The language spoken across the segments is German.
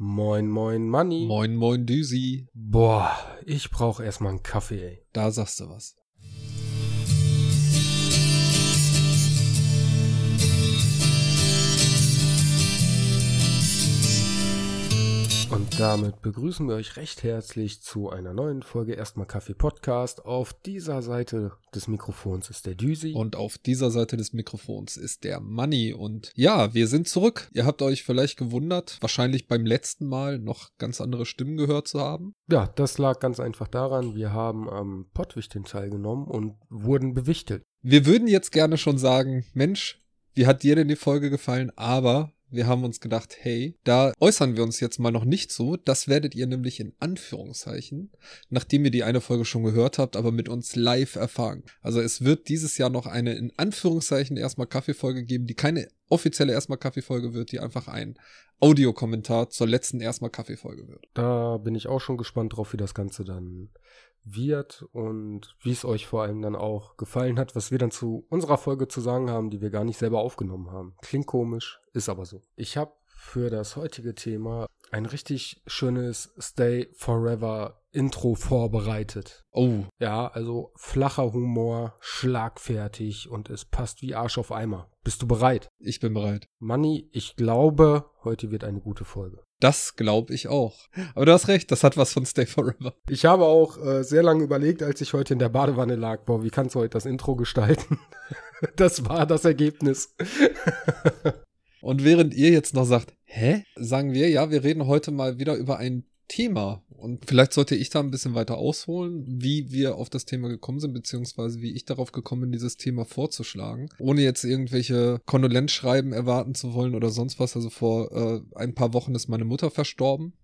Moin, moin, Manni. Moin, moin, Düsi. Boah, ich brauch erstmal einen Kaffee, ey. Da sagst du was. Und damit begrüßen wir euch recht herzlich zu einer neuen Folge Erstmal Kaffee Podcast. Auf dieser Seite des Mikrofons ist der Düsi. Und auf dieser Seite des Mikrofons ist der Money. Und ja, wir sind zurück. Ihr habt euch vielleicht gewundert, wahrscheinlich beim letzten Mal noch ganz andere Stimmen gehört zu haben. Ja, das lag ganz einfach daran, wir haben am Pottwichteln teilgenommen und wurden bewichtelt. Wir würden jetzt gerne schon sagen, Mensch, wie hat dir denn die Folge gefallen? Aber wir haben uns gedacht, hey, da äußern wir uns jetzt mal noch nicht so. Das werdet ihr nämlich in Anführungszeichen, nachdem ihr die eine Folge schon gehört habt, aber mit uns live erfahren. Also es wird dieses Jahr noch eine in Anführungszeichen erstmal Kaffeefolge geben, die keine offizielle erstmal Kaffeefolge wird, die einfach ein Audiokommentar zur letzten erstmal Kaffeefolge wird. Da bin ich auch schon gespannt drauf, wie das Ganze dann wird und wie es euch vor allem dann auch gefallen hat, was wir dann zu unserer Folge zu sagen haben, die wir gar nicht selber aufgenommen haben. Klingt komisch, ist aber so. Ich habe für das heutige Thema ein richtig schönes Stay Forever Intro vorbereitet. Oh. Ja, also flacher Humor, schlagfertig und es passt wie Arsch auf Eimer. Bist du bereit? Ich bin bereit. Manni, ich glaube, heute wird eine gute Folge. Das glaube ich auch. Aber du hast recht, das hat was von Stay Forever. Ich habe auch äh, sehr lange überlegt, als ich heute in der Badewanne lag, boah, wie kannst du heute das Intro gestalten? das war das Ergebnis. Und während ihr jetzt noch sagt, hä? Sagen wir, ja, wir reden heute mal wieder über ein Thema. Und vielleicht sollte ich da ein bisschen weiter ausholen, wie wir auf das Thema gekommen sind, beziehungsweise wie ich darauf gekommen bin, dieses Thema vorzuschlagen. Ohne jetzt irgendwelche Kondolenzschreiben erwarten zu wollen oder sonst was. Also vor äh, ein paar Wochen ist meine Mutter verstorben.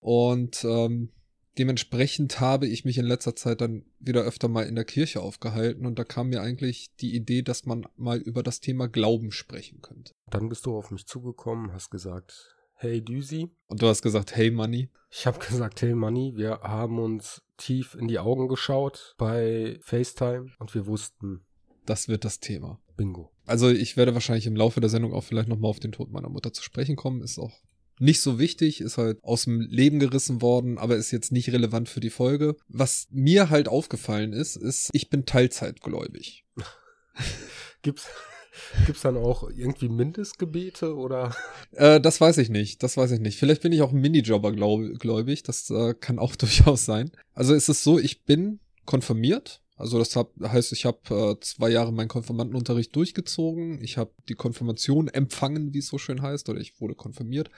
Und ähm, dementsprechend habe ich mich in letzter Zeit dann wieder öfter mal in der Kirche aufgehalten und da kam mir eigentlich die Idee, dass man mal über das Thema Glauben sprechen könnte. Dann bist du auf mich zugekommen, hast gesagt, hey Düsi. Und du hast gesagt, hey Money. Ich habe gesagt, hey Money. Wir haben uns tief in die Augen geschaut bei FaceTime und wir wussten, das wird das Thema. Bingo. Also ich werde wahrscheinlich im Laufe der Sendung auch vielleicht nochmal auf den Tod meiner Mutter zu sprechen kommen. Ist auch nicht so wichtig, ist halt aus dem Leben gerissen worden, aber ist jetzt nicht relevant für die Folge. Was mir halt aufgefallen ist, ist, ich bin Teilzeitgläubig. Gibt's, gibt's dann auch irgendwie Mindestgebete oder? Äh, das weiß ich nicht, das weiß ich nicht. Vielleicht bin ich auch ein Minijobber gläubig, das äh, kann auch durchaus sein. Also ist es so, ich bin konfirmiert, also das hab, heißt, ich habe äh, zwei Jahre meinen Konfirmandenunterricht durchgezogen. Ich habe die Konfirmation empfangen, wie es so schön heißt, oder ich wurde konfirmiert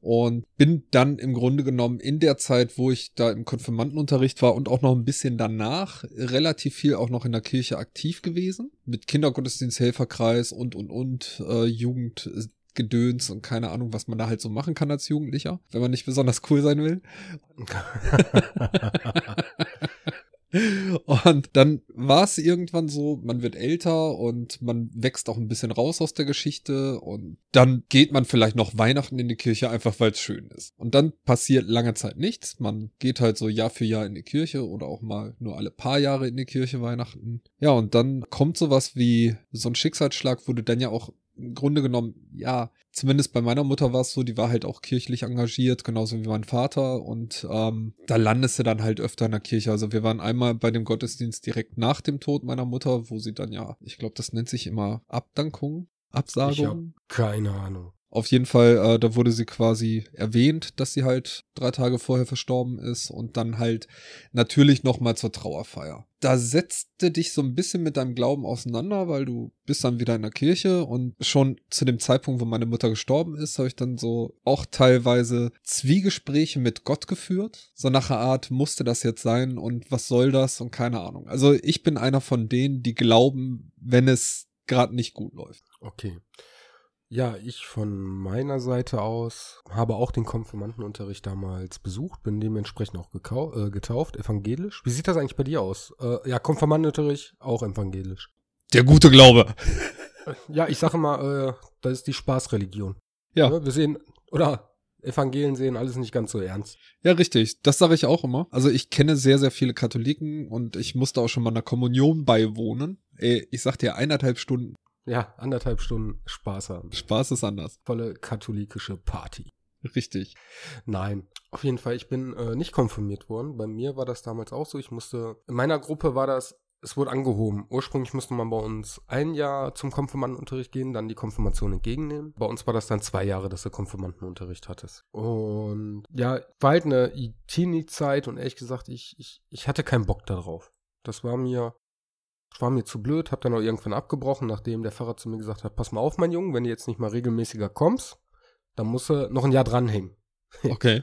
und bin dann im Grunde genommen in der Zeit, wo ich da im Konfirmandenunterricht war und auch noch ein bisschen danach relativ viel auch noch in der Kirche aktiv gewesen mit Kindergottesdiensthelferkreis und und und äh, Jugend Gedöns und keine Ahnung, was man da halt so machen kann als Jugendlicher, wenn man nicht besonders cool sein will. Und dann war es irgendwann so, man wird älter und man wächst auch ein bisschen raus aus der Geschichte und dann geht man vielleicht noch Weihnachten in die Kirche, einfach weil es schön ist. Und dann passiert lange Zeit nichts. Man geht halt so Jahr für Jahr in die Kirche oder auch mal nur alle paar Jahre in die Kirche Weihnachten. Ja, und dann kommt sowas wie so ein Schicksalsschlag, wo du dann ja auch im Grunde genommen, ja, zumindest bei meiner Mutter war es so, die war halt auch kirchlich engagiert, genauso wie mein Vater. Und ähm, da landest du dann halt öfter in der Kirche. Also wir waren einmal bei dem Gottesdienst direkt nach dem Tod meiner Mutter, wo sie dann ja, ich glaube, das nennt sich immer Abdankung, Absagung. Ich hab keine Ahnung. Auf jeden Fall, äh, da wurde sie quasi erwähnt, dass sie halt drei Tage vorher verstorben ist und dann halt natürlich nochmal zur Trauerfeier. Da setzte dich so ein bisschen mit deinem Glauben auseinander, weil du bist dann wieder in der Kirche und schon zu dem Zeitpunkt, wo meine Mutter gestorben ist, habe ich dann so auch teilweise Zwiegespräche mit Gott geführt. So nach der Art, musste das jetzt sein und was soll das und keine Ahnung. Also ich bin einer von denen, die glauben, wenn es gerade nicht gut läuft. Okay. Ja, ich von meiner Seite aus habe auch den Konfirmandenunterricht damals besucht, bin dementsprechend auch äh, getauft, evangelisch. Wie sieht das eigentlich bei dir aus? Äh, ja, Konfirmandenunterricht, auch evangelisch. Der gute Glaube. Ja, ich sage mal, äh, das ist die Spaßreligion. Ja. ja. Wir sehen, oder Evangelien sehen alles nicht ganz so ernst. Ja, richtig. Das sage ich auch immer. Also ich kenne sehr, sehr viele Katholiken und ich musste auch schon mal einer Kommunion beiwohnen. Ey, ich sag dir eineinhalb Stunden ja, anderthalb Stunden Spaß haben. Spaß ist anders. Volle katholikische Party. Richtig. Nein, auf jeden Fall, ich bin äh, nicht konfirmiert worden. Bei mir war das damals auch so. Ich musste, in meiner Gruppe war das, es wurde angehoben. Ursprünglich musste man bei uns ein Jahr zum Konfirmandenunterricht gehen, dann die Konfirmation entgegennehmen. Bei uns war das dann zwei Jahre, dass du Konfirmandenunterricht hattest. Und ja, war halt eine Teenie-Zeit und ehrlich gesagt, ich, ich, ich hatte keinen Bock darauf. Das war mir, war mir zu blöd, hab dann auch irgendwann abgebrochen, nachdem der Pfarrer zu mir gesagt hat, pass mal auf, mein Junge, wenn du jetzt nicht mal regelmäßiger kommst, dann musst du noch ein Jahr dranhängen. Okay.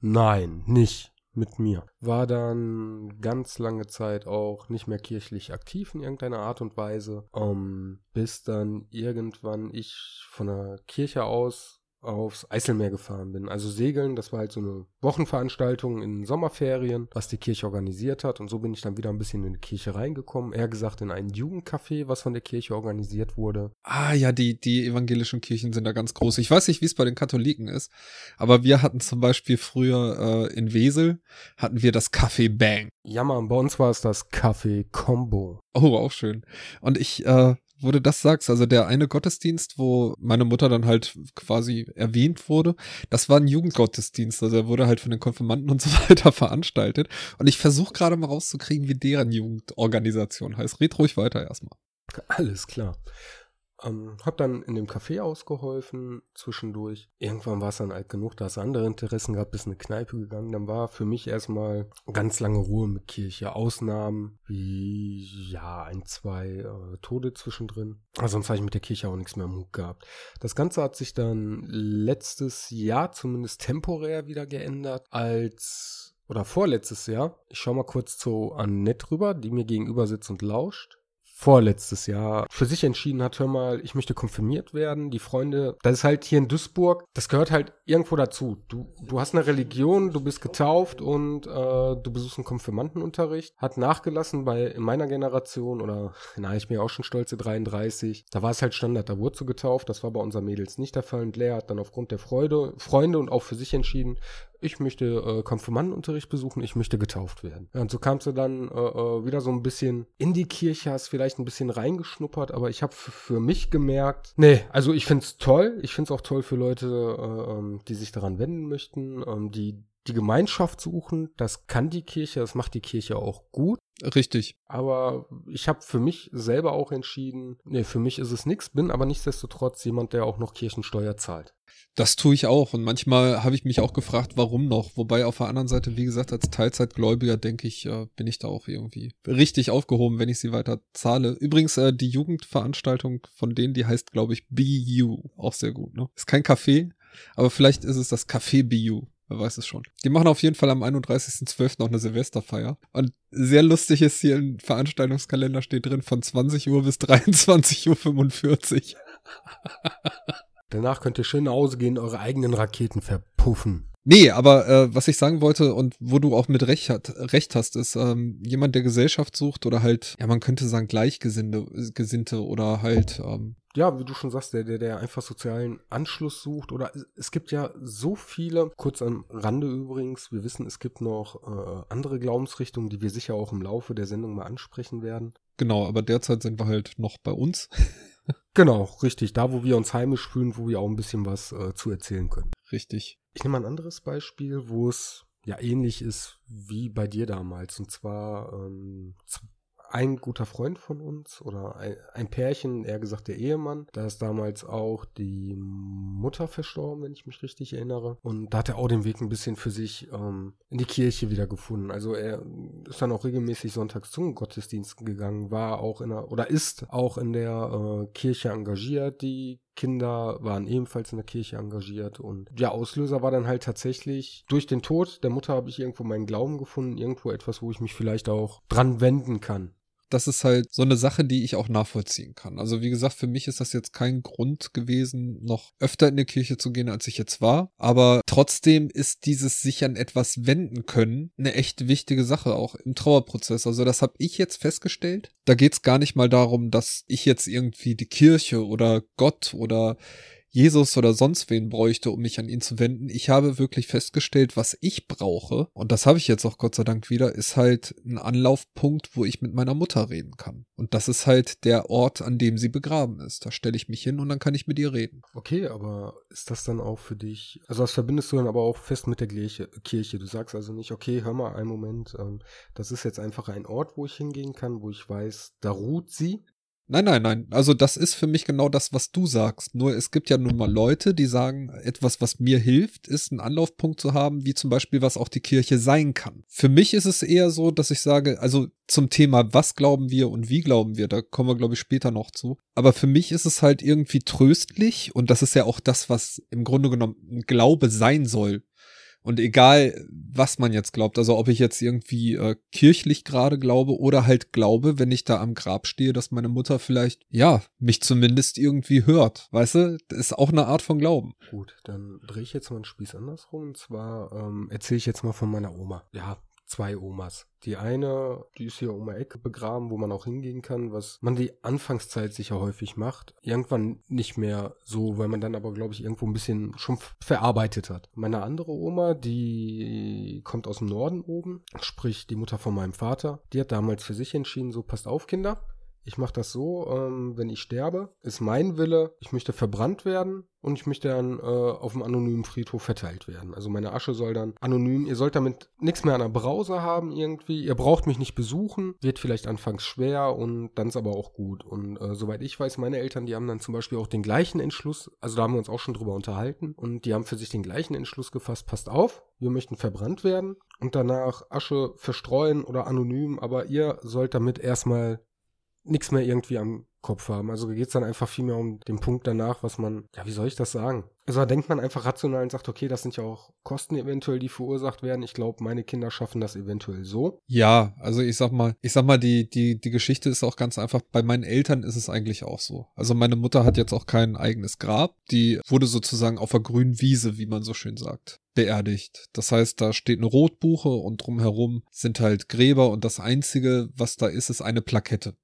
Nein, nicht mit mir. War dann ganz lange Zeit auch nicht mehr kirchlich aktiv in irgendeiner Art und Weise, um, bis dann irgendwann ich von der Kirche aus aufs Eiselmeer gefahren bin. Also segeln, das war halt so eine Wochenveranstaltung in Sommerferien, was die Kirche organisiert hat. Und so bin ich dann wieder ein bisschen in die Kirche reingekommen. Eher gesagt in ein Jugendcafé, was von der Kirche organisiert wurde. Ah ja, die, die evangelischen Kirchen sind da ganz groß. Ich weiß nicht, wie es bei den Katholiken ist, aber wir hatten zum Beispiel früher äh, in Wesel, hatten wir das Café Bang. Ja, man, bei uns war es das Café Combo. Oh, auch schön. Und ich äh, wo du das sagst, also der eine Gottesdienst, wo meine Mutter dann halt quasi erwähnt wurde, das war ein Jugendgottesdienst, also er wurde halt von den Konfirmanden und so weiter veranstaltet. Und ich versuche gerade mal rauszukriegen, wie deren Jugendorganisation heißt. Red ruhig weiter erstmal. Alles klar. Ähm, hab dann in dem Café ausgeholfen, zwischendurch. Irgendwann war es dann alt genug, da es andere Interessen gab, bis eine Kneipe gegangen. Dann war für mich erstmal ganz lange Ruhe mit Kirche. Ausnahmen wie, ja, ein, zwei äh, Tode zwischendrin. Aber sonst habe ich mit der Kirche auch nichts mehr im Hut gehabt. Das Ganze hat sich dann letztes Jahr zumindest temporär wieder geändert, als oder vorletztes Jahr. Ich schau mal kurz zu Annette rüber, die mir gegenüber sitzt und lauscht vorletztes Jahr für sich entschieden hat, hör mal, ich möchte konfirmiert werden. Die Freunde, das ist halt hier in Duisburg, das gehört halt irgendwo dazu. Du, du hast eine Religion, du bist getauft und äh, du besuchst einen Konfirmandenunterricht. Hat nachgelassen bei in meiner Generation oder na, ich bin ja auch schon stolze 33. Da war es halt Standard, da wurde so getauft. Das war bei unseren Mädels nicht der Fall. Und Lea hat dann aufgrund der Freude, Freunde und auch für sich entschieden, ich möchte äh, Konfirmandenunterricht besuchen, ich möchte getauft werden. Ja, und so kamst du dann äh, äh, wieder so ein bisschen in die Kirche, hast vielleicht ein bisschen reingeschnuppert, aber ich habe für mich gemerkt, nee, also ich find's toll, ich find's auch toll für Leute, äh, ähm, die sich daran wenden möchten, ähm, die die Gemeinschaft suchen, das kann die Kirche, das macht die Kirche auch gut. Richtig. Aber ich habe für mich selber auch entschieden, nee, für mich ist es nichts, bin aber nichtsdestotrotz jemand, der auch noch Kirchensteuer zahlt. Das tue ich auch. Und manchmal habe ich mich auch gefragt, warum noch. Wobei auf der anderen Seite, wie gesagt, als Teilzeitgläubiger denke ich, äh, bin ich da auch irgendwie richtig aufgehoben, wenn ich sie weiter zahle. Übrigens, äh, die Jugendveranstaltung von denen, die heißt, glaube ich, BU. Auch sehr gut, ne? Ist kein Café, aber vielleicht ist es das Café BU. Wer weiß es schon. Die machen auf jeden Fall am 31.12. noch eine Silvesterfeier. Und sehr lustig ist hier im Veranstaltungskalender steht drin von 20 Uhr bis 23.45 Uhr. Danach könnt ihr schön nach Hause gehen, eure eigenen Raketen verpuffen. Nee, aber äh, was ich sagen wollte und wo du auch mit Recht, hat, Recht hast, ist ähm, jemand, der Gesellschaft sucht oder halt, ja, man könnte sagen Gleichgesinnte Gesinnte oder halt ähm, ja, wie du schon sagst, der, der, der einfach sozialen Anschluss sucht. Oder es gibt ja so viele, kurz am Rande übrigens, wir wissen, es gibt noch äh, andere Glaubensrichtungen, die wir sicher auch im Laufe der Sendung mal ansprechen werden. Genau, aber derzeit sind wir halt noch bei uns. Genau, richtig. Da, wo wir uns heimisch fühlen, wo wir auch ein bisschen was äh, zu erzählen können. Richtig. Ich nehme ein anderes Beispiel, wo es ja ähnlich ist wie bei dir damals. Und zwar ähm, ein guter Freund von uns oder ein, Pärchen, eher gesagt der Ehemann. Da ist damals auch die Mutter verstorben, wenn ich mich richtig erinnere. Und da hat er auch den Weg ein bisschen für sich ähm, in die Kirche wieder gefunden. Also er ist dann auch regelmäßig sonntags zum Gottesdienst gegangen, war auch in der oder ist auch in der äh, Kirche engagiert. Die Kinder waren ebenfalls in der Kirche engagiert und der Auslöser war dann halt tatsächlich durch den Tod der Mutter habe ich irgendwo meinen Glauben gefunden, irgendwo etwas, wo ich mich vielleicht auch dran wenden kann das ist halt so eine Sache, die ich auch nachvollziehen kann. Also wie gesagt, für mich ist das jetzt kein Grund gewesen, noch öfter in die Kirche zu gehen, als ich jetzt war. Aber trotzdem ist dieses sich an etwas wenden können eine echt wichtige Sache, auch im Trauerprozess. Also das habe ich jetzt festgestellt. Da geht es gar nicht mal darum, dass ich jetzt irgendwie die Kirche oder Gott oder Jesus oder sonst wen bräuchte, um mich an ihn zu wenden. Ich habe wirklich festgestellt, was ich brauche, und das habe ich jetzt auch Gott sei Dank wieder, ist halt ein Anlaufpunkt, wo ich mit meiner Mutter reden kann. Und das ist halt der Ort, an dem sie begraben ist. Da stelle ich mich hin und dann kann ich mit ihr reden. Okay, aber ist das dann auch für dich, also das verbindest du dann aber auch fest mit der Kirche. Du sagst also nicht, okay, hör mal einen Moment, ähm, das ist jetzt einfach ein Ort, wo ich hingehen kann, wo ich weiß, da ruht sie. Nein, nein, nein. Also das ist für mich genau das, was du sagst. Nur es gibt ja nun mal Leute, die sagen, etwas, was mir hilft, ist einen Anlaufpunkt zu haben, wie zum Beispiel, was auch die Kirche sein kann. Für mich ist es eher so, dass ich sage, also zum Thema, was glauben wir und wie glauben wir, da kommen wir, glaube ich, später noch zu. Aber für mich ist es halt irgendwie tröstlich und das ist ja auch das, was im Grunde genommen Glaube sein soll. Und egal, was man jetzt glaubt, also ob ich jetzt irgendwie äh, kirchlich gerade glaube oder halt glaube, wenn ich da am Grab stehe, dass meine Mutter vielleicht, ja, mich zumindest irgendwie hört. Weißt du, das ist auch eine Art von Glauben. Gut, dann drehe ich jetzt mal einen Spieß andersrum. Und zwar ähm, erzähle ich jetzt mal von meiner Oma. Ja, zwei Omas. Die eine, die ist hier um die Ecke begraben, wo man auch hingehen kann, was man die Anfangszeit sicher häufig macht. Irgendwann nicht mehr so, weil man dann aber, glaube ich, irgendwo ein bisschen schon verarbeitet hat. Meine andere Oma, die kommt aus dem Norden oben, sprich die Mutter von meinem Vater. Die hat damals für sich entschieden, so passt auf, Kinder. Ich mache das so, ähm, wenn ich sterbe, ist mein Wille, ich möchte verbrannt werden und ich möchte dann äh, auf dem anonymen Friedhof verteilt werden. Also meine Asche soll dann anonym, ihr sollt damit nichts mehr an der Brause haben irgendwie, ihr braucht mich nicht besuchen, wird vielleicht anfangs schwer und dann ist aber auch gut. Und äh, soweit ich weiß, meine Eltern, die haben dann zum Beispiel auch den gleichen Entschluss, also da haben wir uns auch schon drüber unterhalten und die haben für sich den gleichen Entschluss gefasst, passt auf, wir möchten verbrannt werden und danach Asche verstreuen oder anonym, aber ihr sollt damit erstmal nichts mehr irgendwie am Kopf haben. Also geht es dann einfach viel mehr um den Punkt danach, was man, ja, wie soll ich das sagen? Also da denkt man einfach rational und sagt, okay, das sind ja auch Kosten eventuell, die verursacht werden. Ich glaube, meine Kinder schaffen das eventuell so. Ja, also ich sag mal, ich sag mal, die, die, die Geschichte ist auch ganz einfach. Bei meinen Eltern ist es eigentlich auch so. Also meine Mutter hat jetzt auch kein eigenes Grab. Die wurde sozusagen auf der grünen Wiese, wie man so schön sagt beerdigt. Das heißt, da steht eine Rotbuche und drumherum sind halt Gräber und das einzige, was da ist, ist eine Plakette.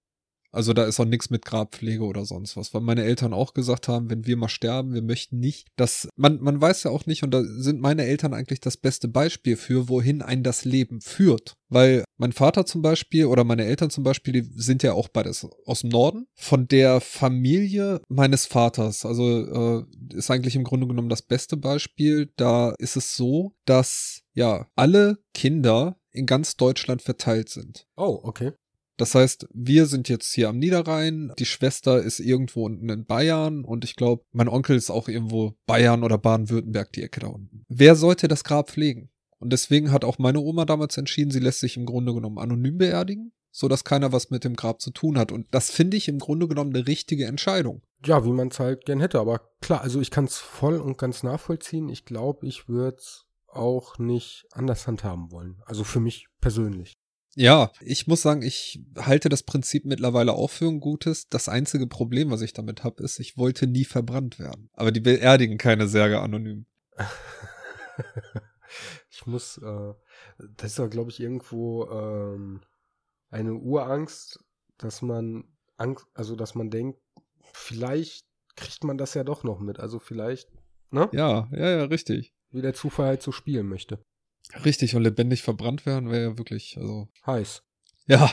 Also da ist auch nichts mit Grabpflege oder sonst was, weil meine Eltern auch gesagt haben, wenn wir mal sterben, wir möchten nicht, dass man man weiß ja auch nicht und da sind meine Eltern eigentlich das beste Beispiel für, wohin ein das Leben führt, weil mein Vater zum Beispiel oder meine Eltern zum Beispiel, die sind ja auch beides aus dem Norden von der Familie meines Vaters, also äh, ist eigentlich im Grunde genommen das beste Beispiel. Da ist es so, dass ja alle Kinder in ganz Deutschland verteilt sind. Oh, okay. Das heißt, wir sind jetzt hier am Niederrhein, die Schwester ist irgendwo unten in Bayern und ich glaube, mein Onkel ist auch irgendwo Bayern oder Baden-Württemberg, die Ecke da unten. Wer sollte das Grab pflegen? Und deswegen hat auch meine Oma damals entschieden, sie lässt sich im Grunde genommen anonym beerdigen, so dass keiner was mit dem Grab zu tun hat. Und das finde ich im Grunde genommen eine richtige Entscheidung. Ja, wie man es halt gern hätte. Aber klar, also ich kann es voll und ganz nachvollziehen. Ich glaube, ich würde es auch nicht anders handhaben wollen. Also für mich persönlich. Ja, ich muss sagen, ich halte das Prinzip mittlerweile auch für ein gutes. Das einzige Problem, was ich damit habe, ist, ich wollte nie verbrannt werden. Aber die beerdigen keine Särge anonym. ich muss, äh, das ist ja, glaube ich, irgendwo ähm, eine Urangst, dass man Angst, also dass man denkt, vielleicht kriegt man das ja doch noch mit. Also vielleicht, ne? Ja, ja, ja, richtig. Wie der Zufall halt so spielen möchte. Richtig, und lebendig verbrannt werden wäre ja wirklich, also. Heiß. Ja.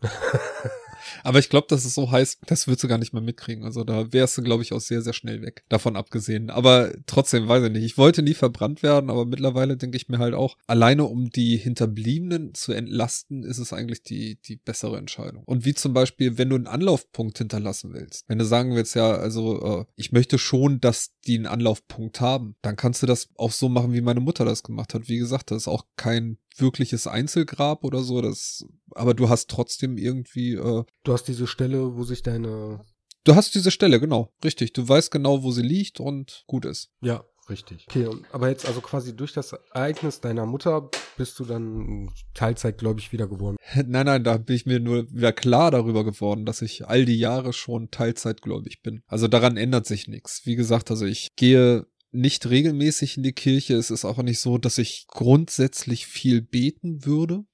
Aber ich glaube, das ist so heiß, das würdest du gar nicht mehr mitkriegen. Also da wärst du, glaube ich, auch sehr, sehr schnell weg. Davon abgesehen. Aber trotzdem, weiß ich nicht. Ich wollte nie verbrannt werden, aber mittlerweile denke ich mir halt auch, alleine um die Hinterbliebenen zu entlasten, ist es eigentlich die, die bessere Entscheidung. Und wie zum Beispiel, wenn du einen Anlaufpunkt hinterlassen willst. Wenn du sagen willst, ja, also äh, ich möchte schon, dass die einen Anlaufpunkt haben, dann kannst du das auch so machen, wie meine Mutter das gemacht hat. Wie gesagt, das ist auch kein wirkliches Einzelgrab oder so, das, aber du hast trotzdem irgendwie. Äh, du hast diese Stelle, wo sich deine. Du hast diese Stelle, genau, richtig. Du weißt genau, wo sie liegt und gut ist. Ja, richtig. Okay, aber jetzt also quasi durch das Ereignis deiner Mutter bist du dann Teilzeit, glaube ich, wieder geworden. Nein, nein, da bin ich mir nur wieder klar darüber geworden, dass ich all die Jahre schon Teilzeitgläubig bin. Also daran ändert sich nichts. Wie gesagt, also ich gehe nicht regelmäßig in die Kirche. Es ist auch nicht so, dass ich grundsätzlich viel beten würde.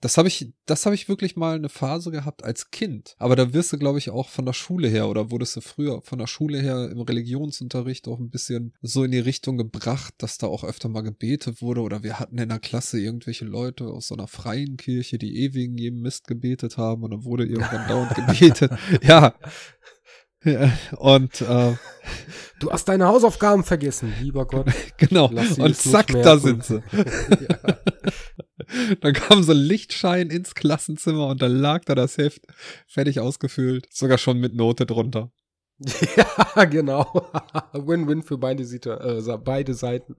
Das habe ich, das habe ich wirklich mal eine Phase gehabt als Kind. Aber da wirst du, glaube ich, auch von der Schule her oder wurdest du früher von der Schule her im Religionsunterricht auch ein bisschen so in die Richtung gebracht, dass da auch öfter mal gebetet wurde. Oder wir hatten in der Klasse irgendwelche Leute aus so einer freien Kirche, die wegen jedem Mist gebetet haben und dann wurde irgendwann dauernd gebetet. Ja, ja, und äh, du hast deine Hausaufgaben vergessen, lieber Gott. genau. Und zack, da sind sie. ja. Dann kam so ein Lichtschein ins Klassenzimmer und dann lag da das Heft fertig ausgefüllt, sogar schon mit Note drunter. Ja, genau. Win-win für beide, äh, beide Seiten.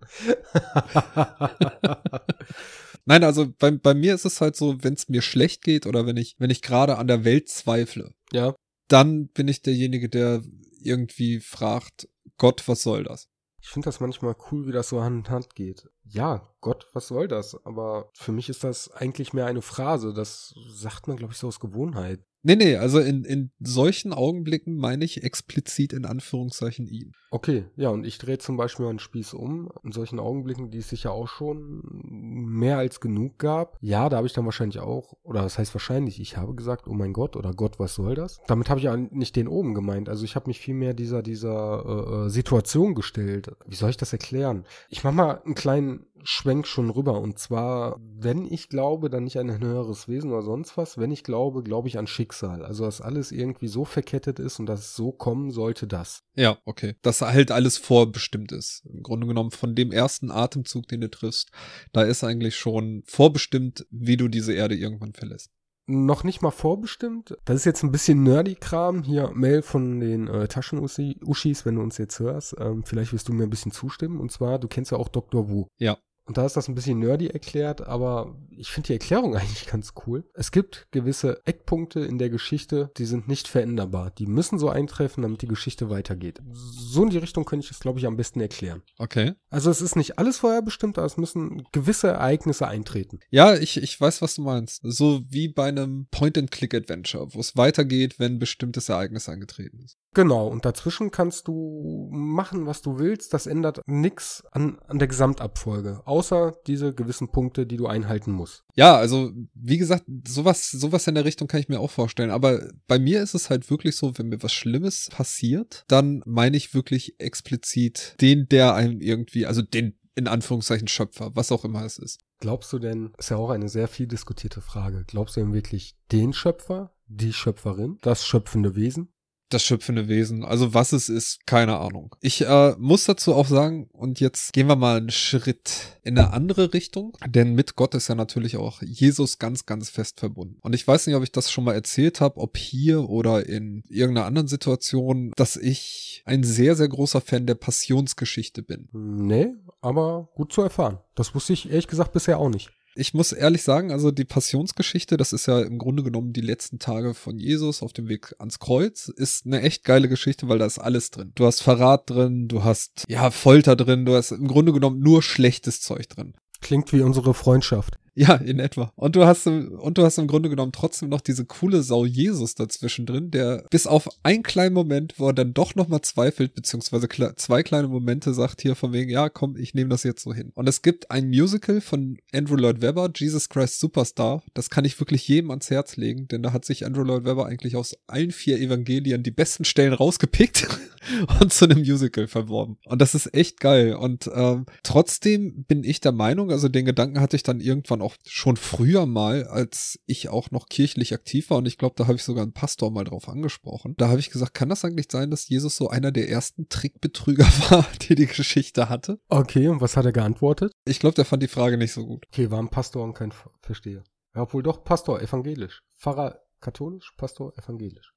Nein, also bei, bei mir ist es halt so, wenn es mir schlecht geht oder wenn ich, wenn ich gerade an der Welt zweifle. Ja dann bin ich derjenige, der irgendwie fragt, Gott, was soll das? Ich finde das manchmal cool, wie das so Hand in Hand geht. Ja, Gott, was soll das? Aber für mich ist das eigentlich mehr eine Phrase. Das sagt man, glaube ich, so aus Gewohnheit. Nee, nee, also in, in solchen Augenblicken meine ich explizit in Anführungszeichen ihn. Okay, ja, und ich drehe zum Beispiel einen Spieß um. In solchen Augenblicken, die es sicher auch schon mehr als genug gab. Ja, da habe ich dann wahrscheinlich auch, oder das heißt wahrscheinlich, ich habe gesagt, oh mein Gott, oder Gott, was soll das? Damit habe ich ja nicht den oben gemeint. Also ich habe mich viel mehr dieser, dieser äh, äh Situation gestellt. Wie soll ich das erklären? Ich mache mal einen kleinen Schwenk schon rüber. Und zwar, wenn ich glaube, dann nicht an ein höheres Wesen oder sonst was. Wenn ich glaube, glaube ich an Schicksal. Also, dass alles irgendwie so verkettet ist und dass es so kommen sollte, das. Ja, okay. Dass halt alles vorbestimmt ist. Im Grunde genommen von dem ersten Atemzug, den du triffst, da ist eigentlich schon vorbestimmt, wie du diese Erde irgendwann verlässt noch nicht mal vorbestimmt. Das ist jetzt ein bisschen Nerdy-Kram. Hier, Mail von den äh, Taschen-Uschis, wenn du uns jetzt hörst. Ähm, vielleicht wirst du mir ein bisschen zustimmen. Und zwar, du kennst ja auch Dr. Wu. Ja. Und da ist das ein bisschen nerdy erklärt, aber ich finde die Erklärung eigentlich ganz cool. Es gibt gewisse Eckpunkte in der Geschichte, die sind nicht veränderbar. Die müssen so eintreffen, damit die Geschichte weitergeht. So in die Richtung könnte ich es, glaube ich, am besten erklären. Okay. Also es ist nicht alles vorher bestimmt, aber es müssen gewisse Ereignisse eintreten. Ja, ich, ich weiß, was du meinst. So wie bei einem Point-and-Click-Adventure, wo es weitergeht, wenn ein bestimmtes Ereignis eingetreten ist. Genau, und dazwischen kannst du machen, was du willst. Das ändert nichts an, an der Gesamtabfolge, außer diese gewissen Punkte, die du einhalten musst. Ja, also wie gesagt, sowas, sowas in der Richtung kann ich mir auch vorstellen. Aber bei mir ist es halt wirklich so, wenn mir was Schlimmes passiert, dann meine ich wirklich explizit den, der einem irgendwie, also den in Anführungszeichen Schöpfer, was auch immer es ist. Glaubst du denn, ist ja auch eine sehr viel diskutierte Frage, glaubst du denn wirklich den Schöpfer, die Schöpferin, das schöpfende Wesen? Das schöpfende Wesen. Also was es ist, keine Ahnung. Ich äh, muss dazu auch sagen, und jetzt gehen wir mal einen Schritt in eine andere Richtung, denn mit Gott ist ja natürlich auch Jesus ganz, ganz fest verbunden. Und ich weiß nicht, ob ich das schon mal erzählt habe, ob hier oder in irgendeiner anderen Situation, dass ich ein sehr, sehr großer Fan der Passionsgeschichte bin. Nee, aber gut zu erfahren. Das wusste ich ehrlich gesagt bisher auch nicht. Ich muss ehrlich sagen, also die Passionsgeschichte, das ist ja im Grunde genommen die letzten Tage von Jesus auf dem Weg ans Kreuz, ist eine echt geile Geschichte, weil da ist alles drin. Du hast Verrat drin, du hast ja Folter drin, du hast im Grunde genommen nur schlechtes Zeug drin. Klingt wie unsere Freundschaft. Ja, in etwa. Und du hast und du hast im Grunde genommen trotzdem noch diese coole Sau Jesus dazwischen drin, der bis auf einen kleinen Moment, wo er dann doch nochmal zweifelt, beziehungsweise zwei kleine Momente sagt hier von wegen, ja, komm, ich nehme das jetzt so hin. Und es gibt ein Musical von Andrew Lloyd Webber, Jesus Christ Superstar. Das kann ich wirklich jedem ans Herz legen, denn da hat sich Andrew Lloyd Webber eigentlich aus allen vier Evangelien die besten Stellen rausgepickt und zu einem Musical verworben. Und das ist echt geil. Und ähm, trotzdem bin ich der Meinung, also den Gedanken hatte ich dann irgendwann auch schon früher mal, als ich auch noch kirchlich aktiv war und ich glaube, da habe ich sogar einen Pastor mal drauf angesprochen. Da habe ich gesagt, kann das eigentlich sein, dass Jesus so einer der ersten Trickbetrüger war, die die Geschichte hatte? Okay, und was hat er geantwortet? Ich glaube, der fand die Frage nicht so gut. Okay, war ein Pastor und kein Versteher. Ja, obwohl doch Pastor, evangelisch. Pfarrer katholisch, Pastor evangelisch.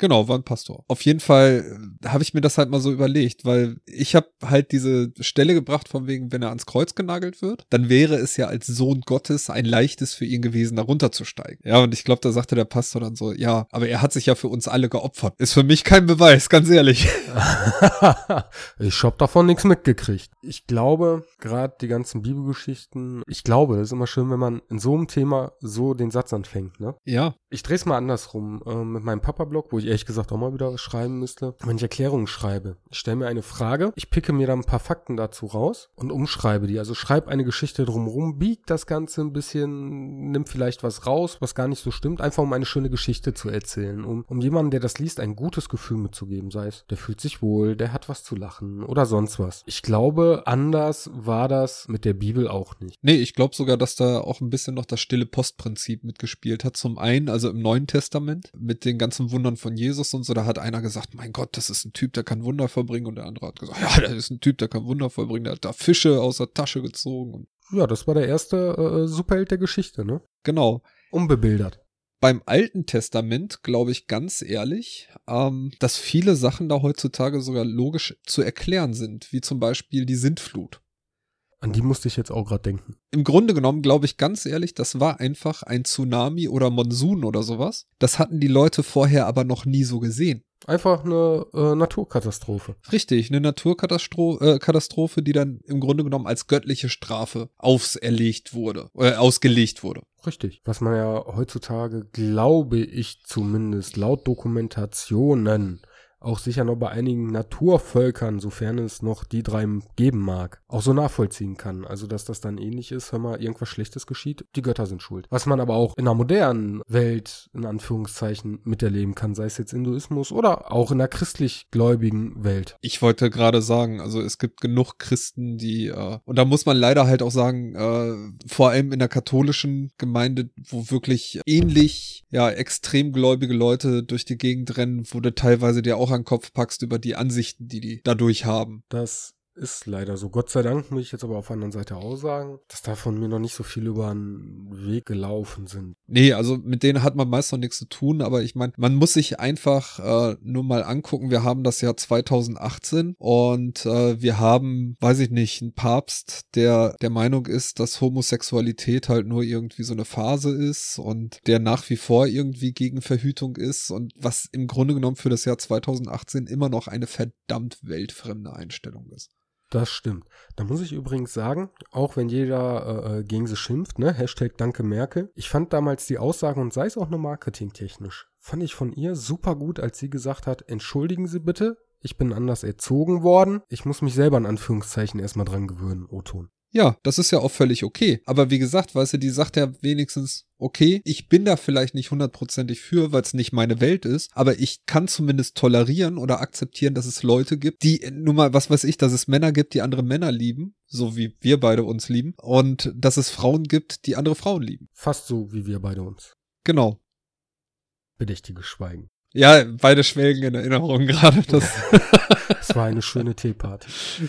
Genau, war ein Pastor. Auf jeden Fall äh, habe ich mir das halt mal so überlegt, weil ich habe halt diese Stelle gebracht von wegen, wenn er ans Kreuz genagelt wird, dann wäre es ja als Sohn Gottes ein leichtes für ihn gewesen, da runterzusteigen. Ja, und ich glaube, da sagte der Pastor dann so, ja, aber er hat sich ja für uns alle geopfert. Ist für mich kein Beweis, ganz ehrlich. ich hab davon nichts mitgekriegt. Ich glaube, gerade die ganzen Bibelgeschichten, ich glaube, das ist immer schön, wenn man in so einem Thema so den Satz anfängt, ne? Ja, Ich drehe es mal andersrum. Äh, mit meinem Papa-Blog, wo ich ehrlich gesagt auch mal wieder schreiben müsste. Wenn ich Erklärungen schreibe, ich stelle mir eine Frage, ich picke mir dann ein paar Fakten dazu raus und umschreibe die. Also schreibe eine Geschichte drumherum, biegt das Ganze ein bisschen, nimmt vielleicht was raus, was gar nicht so stimmt, einfach um eine schöne Geschichte zu erzählen. Um, um jemanden, der das liest, ein gutes Gefühl mitzugeben. Sei es, der fühlt sich wohl, der hat was zu lachen oder sonst was. Ich glaube, anders war das mit der Bibel auch nicht. Nee, ich glaube sogar, dass da auch ein bisschen noch das stille Postprinzip mitgespielt hat. Zum einen, also im Neuen Testament mit den ganzen Wundern von Jesus und so, da hat einer gesagt, mein Gott, das ist ein Typ, der kann Wunder vollbringen und der andere hat gesagt, ja, das ist ein Typ, der kann Wunder vollbringen, der hat da Fische aus der Tasche gezogen. Ja, das war der erste äh, Superheld der Geschichte, ne? Genau. Unbebildert. Beim Alten Testament glaube ich ganz ehrlich, ähm, dass viele Sachen da heutzutage sogar logisch zu erklären sind, wie zum Beispiel die Sintflut. An die musste ich jetzt auch gerade denken. Im Grunde genommen glaube ich ganz ehrlich, das war einfach ein Tsunami oder Monsun oder sowas. Das hatten die Leute vorher aber noch nie so gesehen. Einfach eine äh, Naturkatastrophe. Richtig, eine Naturkatastrophe, äh, Katastrophe, die dann im Grunde genommen als göttliche Strafe auserlegt wurde, äh, ausgelegt wurde. Richtig. Was man ja heutzutage, glaube ich zumindest, laut Dokumentationen auch sicher noch bei einigen Naturvölkern, sofern es noch die drei geben mag, auch so nachvollziehen kann. Also, dass das dann ähnlich ist, wenn mal irgendwas Schlechtes geschieht, die Götter sind schuld. Was man aber auch in einer modernen Welt, in Anführungszeichen, miterleben kann, sei es jetzt Hinduismus oder auch in der christlich-gläubigen Welt. Ich wollte gerade sagen, also es gibt genug Christen, die, äh, und da muss man leider halt auch sagen, äh, vor allem in der katholischen Gemeinde, wo wirklich ähnlich, ja, extrem gläubige Leute durch die Gegend rennen, wurde teilweise dir auch auch an den Kopf packst über die Ansichten, die die dadurch haben. Das ist leider so. Gott sei Dank muss ich jetzt aber auf der anderen Seite auch sagen, dass da von mir noch nicht so viel über einen Weg gelaufen sind. Nee, also mit denen hat man meist noch nichts zu tun, aber ich meine, man muss sich einfach äh, nur mal angucken, wir haben das Jahr 2018 und äh, wir haben, weiß ich nicht, einen Papst, der der Meinung ist, dass Homosexualität halt nur irgendwie so eine Phase ist und der nach wie vor irgendwie gegen Verhütung ist und was im Grunde genommen für das Jahr 2018 immer noch eine verdammt weltfremde Einstellung ist. Das stimmt. Da muss ich übrigens sagen, auch wenn jeder äh, äh, gegen sie schimpft, ne, Hashtag Danke Merkel, ich fand damals die Aussagen und sei es auch nur marketingtechnisch, fand ich von ihr super gut, als sie gesagt hat, entschuldigen Sie bitte, ich bin anders erzogen worden, ich muss mich selber in Anführungszeichen erstmal dran gewöhnen, O-Ton. Ja, das ist ja auch völlig okay. Aber wie gesagt, weißt du, die sagt ja wenigstens, okay, ich bin da vielleicht nicht hundertprozentig für, weil es nicht meine Welt ist, aber ich kann zumindest tolerieren oder akzeptieren, dass es Leute gibt, die, nun mal, was weiß ich, dass es Männer gibt, die andere Männer lieben, so wie wir beide uns lieben, und dass es Frauen gibt, die andere Frauen lieben. Fast so wie wir beide uns. Genau. Bedächtiges Schweigen. Ja, beide schwelgen in Erinnerung gerade. Das, das war eine schöne Teeparty.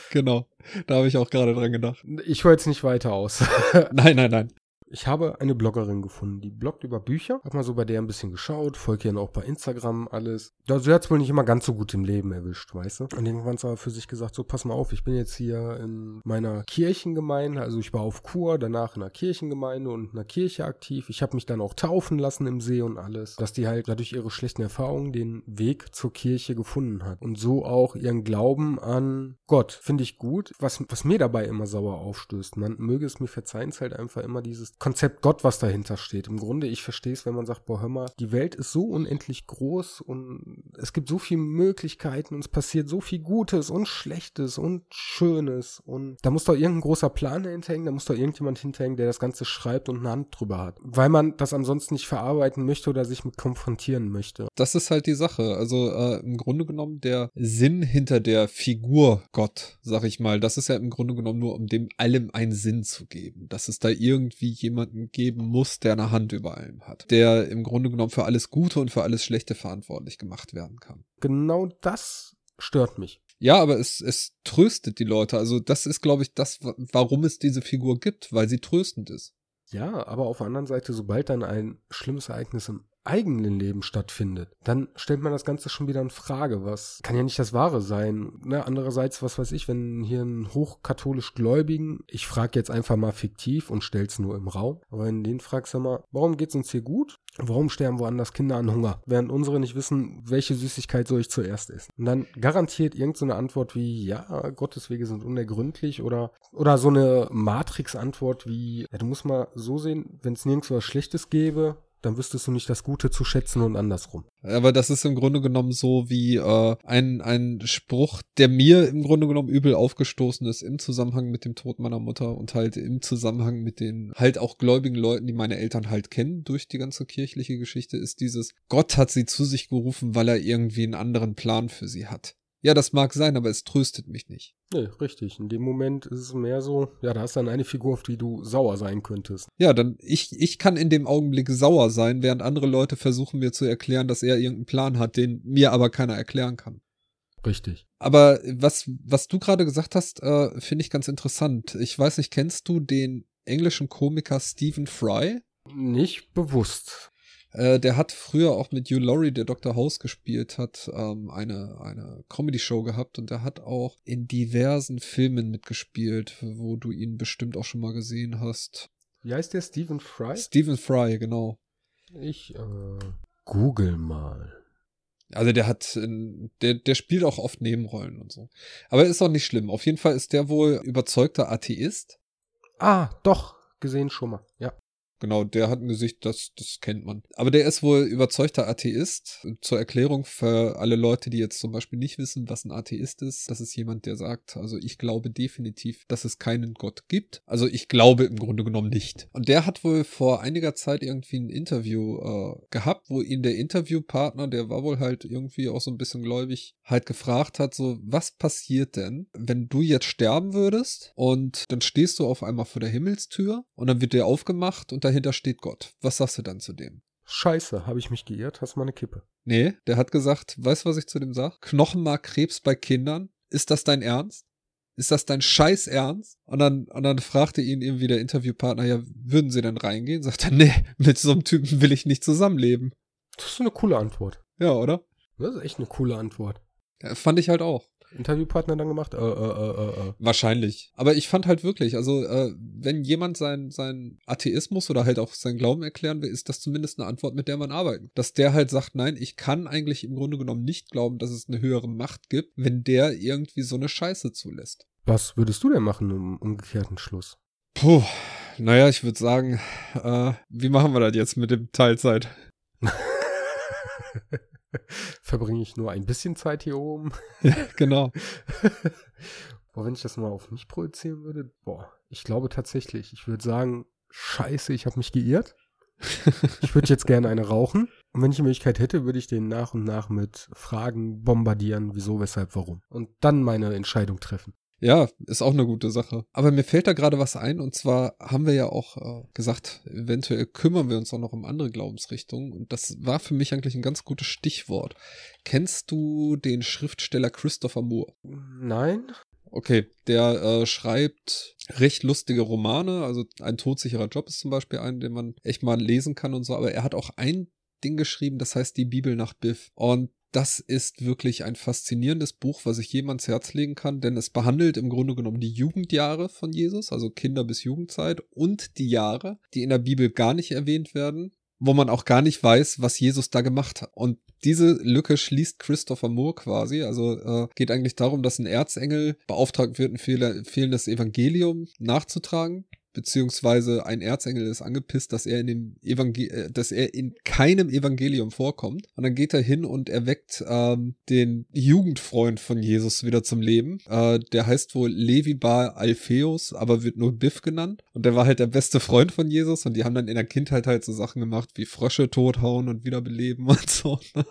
Genau. Da habe ich auch gerade dran gedacht. Ich höre jetzt nicht weiter aus. nein, nein, nein. Ich habe eine Bloggerin gefunden, die bloggt über Bücher. Hab mal so bei der ein bisschen geschaut, folgt ihr auch bei Instagram alles. Da sie hat es wohl nicht immer ganz so gut im Leben erwischt, weißt du? Und irgendwann hat sie für sich gesagt, so pass mal auf, ich bin jetzt hier in meiner Kirchengemeinde, also ich war auf Kur, danach in einer Kirchengemeinde und in einer Kirche aktiv. Ich habe mich dann auch taufen lassen im See und alles, dass die halt dadurch ihre schlechten Erfahrungen den Weg zur Kirche gefunden hat und so auch ihren Glauben an Gott. Finde ich gut. Was, was mir dabei immer sauer aufstößt, man möge es mir verzeihen, ist halt einfach immer dieses Konzept Gott, was dahinter steht. Im Grunde, ich verstehe es, wenn man sagt, boah, hör mal, die Welt ist so unendlich groß und es gibt so viele Möglichkeiten und es passiert so viel Gutes und Schlechtes und Schönes und da muss doch irgendein großer Plan hinterhängen, da muss doch irgendjemand hinterhängen, der das Ganze schreibt und eine Hand drüber hat. Weil man das ansonsten nicht verarbeiten möchte oder sich mit konfrontieren möchte. Das ist halt die Sache. Also äh, im Grunde genommen der Sinn hinter der Figur Gott, sag ich mal, das ist ja im Grunde genommen nur, um dem allem einen Sinn zu geben. Dass es da irgendwie jemand jemanden geben muss, der eine Hand über allem hat, der im Grunde genommen für alles Gute und für alles Schlechte verantwortlich gemacht werden kann. Genau das stört mich. Ja, aber es, es tröstet die Leute. Also das ist, glaube ich, das, warum es diese Figur gibt, weil sie tröstend ist. Ja, aber auf der anderen Seite, sobald dann ein schlimmes Ereignis im eigenen Leben stattfindet, dann stellt man das Ganze schon wieder in Frage. Was kann ja nicht das Wahre sein. Ne? Andererseits, was weiß ich, wenn hier ein hochkatholisch Gläubigen, ich frage jetzt einfach mal fiktiv und stell's nur im Raum, aber wenn den fragst, sag mal, warum geht's uns hier gut? Warum sterben woanders Kinder an Hunger? Während unsere nicht wissen, welche Süßigkeit soll ich zuerst essen? Und dann garantiert irgendeine so Antwort wie, ja, Gottes Wege sind unergründlich oder, oder so eine Matrix-Antwort wie, ja, du musst mal so sehen, wenn es nirgends was Schlechtes gäbe, dann wüsstest du nicht das Gute zu schätzen und andersrum. Aber das ist im Grunde genommen so wie äh, ein, ein Spruch, der mir im Grunde genommen übel aufgestoßen ist im Zusammenhang mit dem Tod meiner Mutter und halt im Zusammenhang mit den halt auch gläubigen Leuten, die meine Eltern halt kennen durch die ganze kirchliche Geschichte, ist dieses Gott hat sie zu sich gerufen, weil er irgendwie einen anderen Plan für sie hat. Ja, das mag sein, aber es tröstet mich nicht. Nee, richtig. In dem Moment ist es mehr so, ja, da ist dann eine Figur, auf die du sauer sein könntest. Ja, dann ich, ich kann in dem Augenblick sauer sein, während andere Leute versuchen mir zu erklären, dass er irgendeinen Plan hat, den mir aber keiner erklären kann. Richtig. Aber was, was du gerade gesagt hast, äh, finde ich ganz interessant. Ich weiß nicht, kennst du den englischen Komiker Stephen Fry? Nicht bewusst. Äh, der hat früher auch mit Hugh Laurie, der Dr. House gespielt hat, ähm, eine, eine Comedy-Show gehabt und der hat auch in diversen Filmen mitgespielt, wo du ihn bestimmt auch schon mal gesehen hast. Wie heißt der? Stephen Fry? Stephen Fry, genau. Ich äh, google mal. Also der hat, der, der spielt auch oft Nebenrollen und so. Aber ist auch nicht schlimm. Auf jeden Fall ist der wohl überzeugter Atheist. Ah, doch, gesehen schon mal. Ja. Genau, der hat ein Gesicht, das, das kennt man. Aber der ist wohl überzeugter Atheist. Zur Erklärung für alle Leute, die jetzt zum Beispiel nicht wissen, was ein Atheist ist. Das ist jemand, der sagt, also ich glaube definitiv, dass es keinen Gott gibt. Also ich glaube im Grunde genommen nicht. Und der hat wohl vor einiger Zeit irgendwie ein Interview äh, gehabt, wo ihn der Interviewpartner, der war wohl halt irgendwie auch so ein bisschen gläubig, halt gefragt hat, so, was passiert denn, wenn du jetzt sterben würdest und dann stehst du auf einmal vor der Himmelstür und dann wird der aufgemacht und da dahinter steht Gott. Was sagst du dann zu dem? Scheiße, habe ich mich geirrt? Hast du mal eine Kippe? Nee, der hat gesagt, weißt du, was ich zu dem sag? Knochenmarkkrebs bei Kindern? Ist das dein Ernst? Ist das dein Scheiß Ernst? Und dann, und dann fragte ihn irgendwie der Interviewpartner, ja, würden sie denn reingehen? Sagt er, nee, mit so einem Typen will ich nicht zusammenleben. Das ist eine coole Antwort. Ja, oder? Das ist echt eine coole Antwort. Ja, fand ich halt auch. Interviewpartner dann gemacht? Äh, äh, äh, äh, äh. Wahrscheinlich. Aber ich fand halt wirklich, also äh, wenn jemand sein, sein Atheismus oder halt auch sein Glauben erklären will, ist das zumindest eine Antwort, mit der man arbeitet. Dass der halt sagt, nein, ich kann eigentlich im Grunde genommen nicht glauben, dass es eine höhere Macht gibt, wenn der irgendwie so eine Scheiße zulässt. Was würdest du denn machen im umgekehrten Schluss? Puh, naja, ich würde sagen, äh, wie machen wir das jetzt mit dem Teilzeit? verbringe ich nur ein bisschen Zeit hier oben. Ja, genau. boah, wenn ich das mal auf mich projizieren würde, boah, ich glaube tatsächlich, ich würde sagen, scheiße, ich habe mich geirrt. ich würde jetzt gerne eine rauchen. Und wenn ich die Möglichkeit hätte, würde ich den nach und nach mit Fragen bombardieren, wieso, weshalb, warum. Und dann meine Entscheidung treffen. Ja, ist auch eine gute Sache. Aber mir fällt da gerade was ein und zwar haben wir ja auch äh, gesagt, eventuell kümmern wir uns auch noch um andere Glaubensrichtungen und das war für mich eigentlich ein ganz gutes Stichwort. Kennst du den Schriftsteller Christopher Moore? Nein. Okay, der äh, schreibt recht lustige Romane, also ein todsicherer Job ist zum Beispiel ein, den man echt mal lesen kann und so, aber er hat auch ein Ding geschrieben, das heißt die Bibel nach Biff. Und das ist wirklich ein faszinierendes Buch, was ich jedem ans Herz legen kann, denn es behandelt im Grunde genommen die Jugendjahre von Jesus, also Kinder bis Jugendzeit und die Jahre, die in der Bibel gar nicht erwähnt werden, wo man auch gar nicht weiß, was Jesus da gemacht hat. Und diese Lücke schließt Christopher Moore quasi. Also äh, geht eigentlich darum, dass ein Erzengel beauftragt wird, ein fehlendes Evangelium nachzutragen beziehungsweise ein Erzengel ist angepisst, dass er in dem Evangel äh, dass er in keinem Evangelium vorkommt. Und dann geht er hin und erweckt ähm, den Jugendfreund von Jesus wieder zum Leben. Äh, der heißt wohl Levi Bar Alpheus, aber wird nur Biff genannt. Und der war halt der beste Freund von Jesus und die haben dann in der Kindheit halt so Sachen gemacht wie Frösche tothauen und wiederbeleben und so. Ne?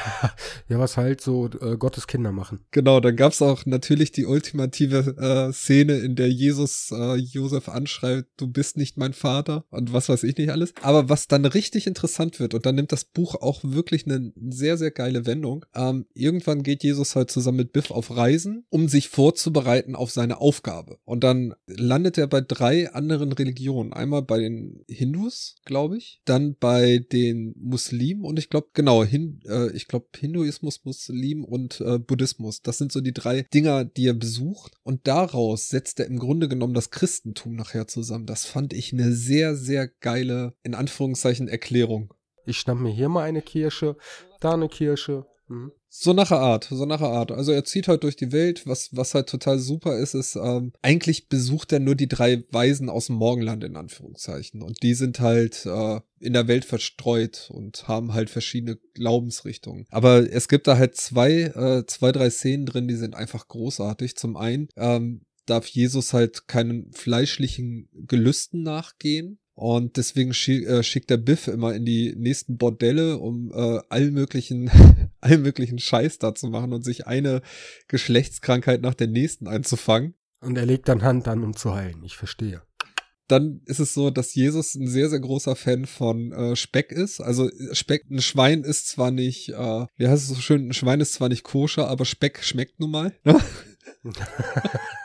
ja, was halt so äh, Gottes Kinder machen. Genau, dann gab's auch natürlich die ultimative äh, Szene, in der Jesus äh, Josef anschaut schreibt, du bist nicht mein Vater und was weiß ich nicht alles. Aber was dann richtig interessant wird und dann nimmt das Buch auch wirklich eine sehr, sehr geile Wendung. Ähm, irgendwann geht Jesus halt zusammen mit Biff auf Reisen, um sich vorzubereiten auf seine Aufgabe. Und dann landet er bei drei anderen Religionen. Einmal bei den Hindus, glaube ich, dann bei den Muslimen und ich glaube, genau, hin, äh, ich glaube Hinduismus, Muslim und äh, Buddhismus. Das sind so die drei Dinger, die er besucht. Und daraus setzt er im Grunde genommen das Christentum nachher zusammen. Das fand ich eine sehr, sehr geile, in Anführungszeichen, Erklärung. Ich schnapp mir hier mal eine Kirsche, da eine Kirsche. Mhm. So nach der Art, so nach der Art. Also er zieht halt durch die Welt. Was, was halt total super ist, ist, ähm, eigentlich besucht er nur die drei Weisen aus dem Morgenland, in Anführungszeichen. Und die sind halt äh, in der Welt verstreut und haben halt verschiedene Glaubensrichtungen. Aber es gibt da halt zwei, äh, zwei, drei Szenen drin, die sind einfach großartig. Zum einen ähm, darf Jesus halt keinen fleischlichen Gelüsten nachgehen. Und deswegen äh, schickt der Biff immer in die nächsten Bordelle, um äh, allen möglichen, allen möglichen Scheiß da zu machen und sich eine Geschlechtskrankheit nach der nächsten einzufangen. Und er legt dann Hand an, um zu heilen. Ich verstehe. Dann ist es so, dass Jesus ein sehr, sehr großer Fan von äh, Speck ist. Also Speck, ein Schwein ist zwar nicht, äh, wie heißt es so schön, ein Schwein ist zwar nicht koscher, aber Speck schmeckt nun mal.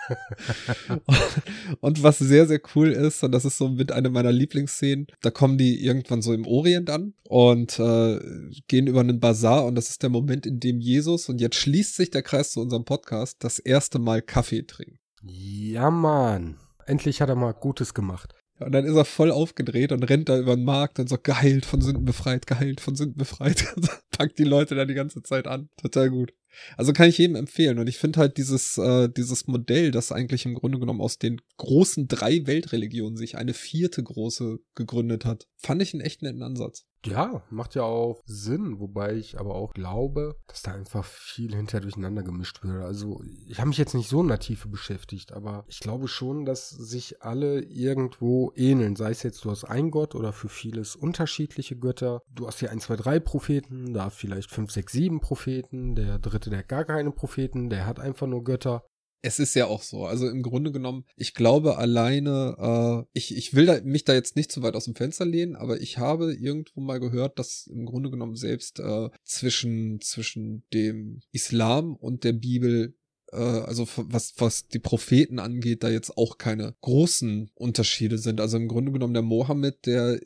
Und was sehr, sehr cool ist, und das ist so mit einer meiner Lieblingsszenen, da kommen die irgendwann so im Orient an und äh, gehen über einen Bazar und das ist der Moment, in dem Jesus, und jetzt schließt sich der Kreis zu unserem Podcast, das erste Mal Kaffee trinkt. Ja, Mann. Endlich hat er mal Gutes gemacht. Und dann ist er voll aufgedreht und rennt da über den Markt und so geheilt, von Sünden befreit, geheilt, von Sünden befreit. Packt die Leute da die ganze Zeit an. Total gut. Also kann ich jedem empfehlen. Und ich finde halt dieses, äh, dieses Modell, das eigentlich im Grunde genommen aus den großen drei Weltreligionen sich eine vierte große gegründet hat, fand ich einen echt netten Ansatz. Ja, macht ja auch Sinn, wobei ich aber auch glaube, dass da einfach viel hinterher durcheinander gemischt wird. Also ich habe mich jetzt nicht so in der Tiefe beschäftigt, aber ich glaube schon, dass sich alle irgendwo ähneln. Sei es jetzt, du hast einen Gott oder für vieles unterschiedliche Götter. Du hast hier ein, zwei, drei Propheten, da vielleicht fünf, sechs, sieben Propheten. Der dritte, der hat gar keine Propheten, der hat einfach nur Götter es ist ja auch so. Also im Grunde genommen, ich glaube alleine, äh, ich, ich will da, mich da jetzt nicht zu weit aus dem Fenster lehnen, aber ich habe irgendwo mal gehört, dass im Grunde genommen selbst äh, zwischen, zwischen dem Islam und der Bibel äh, also was, was die Propheten angeht, da jetzt auch keine großen Unterschiede sind. Also im Grunde genommen der Mohammed, der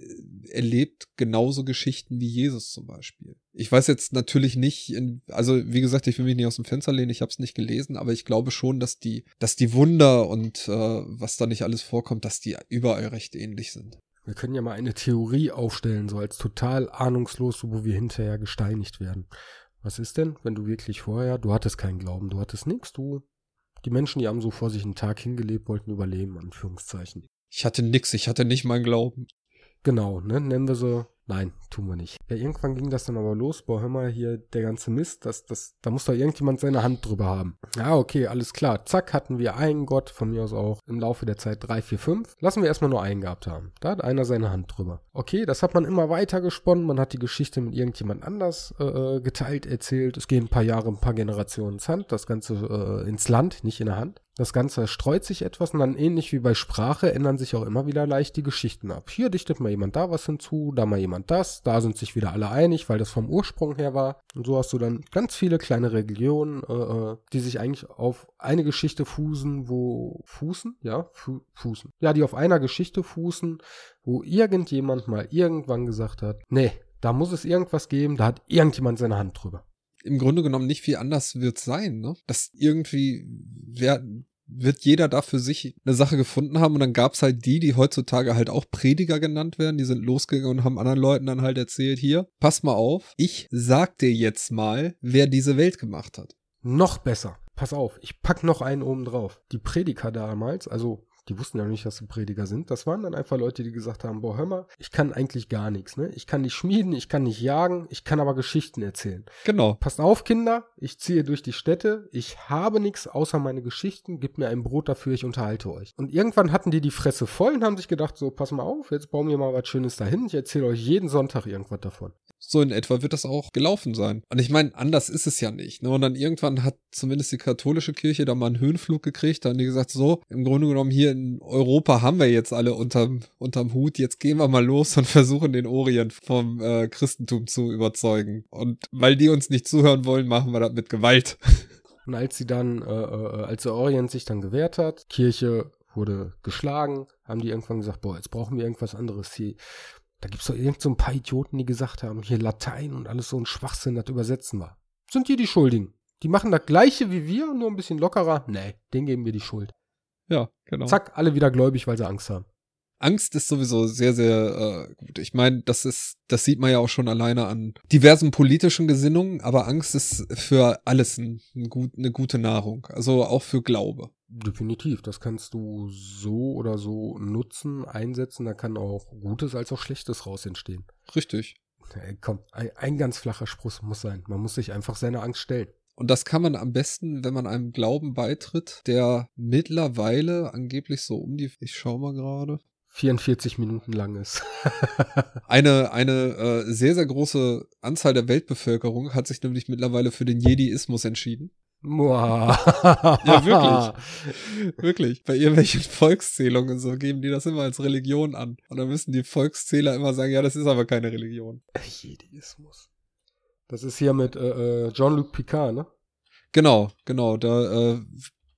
erlebt genauso Geschichten wie Jesus zum Beispiel. Ich weiß jetzt natürlich nicht, in, also wie gesagt, ich will mich nicht aus dem Fenster lehnen, ich habe es nicht gelesen, aber ich glaube schon, dass die, dass die Wunder und äh, was da nicht alles vorkommt, dass die überall recht ähnlich sind. Wir können ja mal eine Theorie aufstellen, so als total ahnungslos, wo wir hinterher gesteinigt werden. Was ist denn, wenn du wirklich vorher, du hattest keinen Glauben, du hattest nichts, du, die Menschen, die haben so vor sich einen Tag hingelebt, wollten überleben, Anführungszeichen. Ich hatte nix, ich hatte nicht meinen Glauben. Genau, ne, nennen wir so Nein, tun wir nicht. Ja, irgendwann ging das dann aber los. Boah, hör mal hier, der ganze Mist, das, das, da muss doch irgendjemand seine Hand drüber haben. Ja, okay, alles klar. Zack, hatten wir einen Gott, von mir aus auch im Laufe der Zeit drei, vier, fünf. Lassen wir erstmal nur einen gehabt haben. Da hat einer seine Hand drüber. Okay, das hat man immer weiter gesponnen. Man hat die Geschichte mit irgendjemand anders äh, äh geteilt, erzählt. Es gehen ein paar Jahre, ein paar Generationen ins Hand, das Ganze äh, ins Land, nicht in der Hand. Das Ganze streut sich etwas und dann ähnlich wie bei Sprache ändern sich auch immer wieder leicht die Geschichten ab. Hier dichtet mal jemand da was hinzu, da mal jemand das, da sind sich wieder alle einig, weil das vom Ursprung her war. Und so hast du dann ganz viele kleine Religionen, äh, äh die sich eigentlich auf eine Geschichte fußen, wo fußen, ja, fu fußen. Ja, die auf einer Geschichte fußen, wo irgendjemand mal irgendwann gesagt hat, nee, da muss es irgendwas geben, da hat irgendjemand seine Hand drüber im Grunde genommen nicht viel anders wird sein, ne? Dass irgendwie wer, wird jeder da für sich eine Sache gefunden haben und dann gab's halt die, die heutzutage halt auch Prediger genannt werden, die sind losgegangen und haben anderen Leuten dann halt erzählt, hier, pass mal auf, ich sag dir jetzt mal, wer diese Welt gemacht hat. Noch besser. Pass auf, ich pack noch einen oben drauf. Die Prediger damals, also die wussten ja nicht, dass sie Prediger sind. Das waren dann einfach Leute, die gesagt haben, boah, hör mal, ich kann eigentlich gar nichts, ne? Ich kann nicht schmieden, ich kann nicht jagen, ich kann aber Geschichten erzählen. Genau. Passt auf, Kinder, ich ziehe durch die Städte, ich habe nichts außer meine Geschichten, gib mir ein Brot dafür, ich unterhalte euch. Und irgendwann hatten die die Fresse voll und haben sich gedacht, so, pass mal auf, jetzt bauen wir mal was Schönes dahin, ich erzähle euch jeden Sonntag irgendwas davon. So in etwa wird das auch gelaufen sein. Und ich meine, anders ist es ja nicht. Ne? Und dann irgendwann hat zumindest die katholische Kirche da mal einen Höhenflug gekriegt. Da haben die gesagt, so, im Grunde genommen hier in Europa haben wir jetzt alle unterm, unterm Hut. Jetzt gehen wir mal los und versuchen den Orient vom äh, Christentum zu überzeugen. Und weil die uns nicht zuhören wollen, machen wir das mit Gewalt. Und als sie dann, äh, äh, als der Orient sich dann gewehrt hat, Kirche wurde geschlagen, haben die irgendwann gesagt, boah, jetzt brauchen wir irgendwas anderes. hier. Da gibt's doch irgend so ein paar Idioten, die gesagt haben, hier Latein und alles so ein Schwachsinn, das übersetzen wir. Sind die die Schuldigen? Die machen das gleiche wie wir, nur ein bisschen lockerer. Nee, denen geben wir die Schuld. Ja, genau. Zack, alle wieder gläubig, weil sie Angst haben. Angst ist sowieso sehr, sehr äh, gut. Ich meine, das ist, das sieht man ja auch schon alleine an diversen politischen Gesinnungen, aber Angst ist für alles ein, ein gut, eine gute Nahrung. Also auch für Glaube. Definitiv, das kannst du so oder so nutzen, einsetzen, da kann auch Gutes als auch Schlechtes raus entstehen. Richtig. Hey, komm, ein, ein ganz flacher Spruch muss sein. Man muss sich einfach seiner Angst stellen. Und das kann man am besten, wenn man einem Glauben beitritt, der mittlerweile angeblich so um die, ich schau mal gerade, 44 Minuten lang ist. eine eine äh, sehr, sehr große Anzahl der Weltbevölkerung hat sich nämlich mittlerweile für den Jediismus entschieden. ja, wirklich. wirklich. Bei irgendwelchen Volkszählungen so geben die das immer als Religion an. Und dann müssen die Volkszähler immer sagen, ja, das ist aber keine Religion. Jediismus. Das ist hier mit äh, äh, Jean-Luc Picard, ne? Genau, genau. Da äh,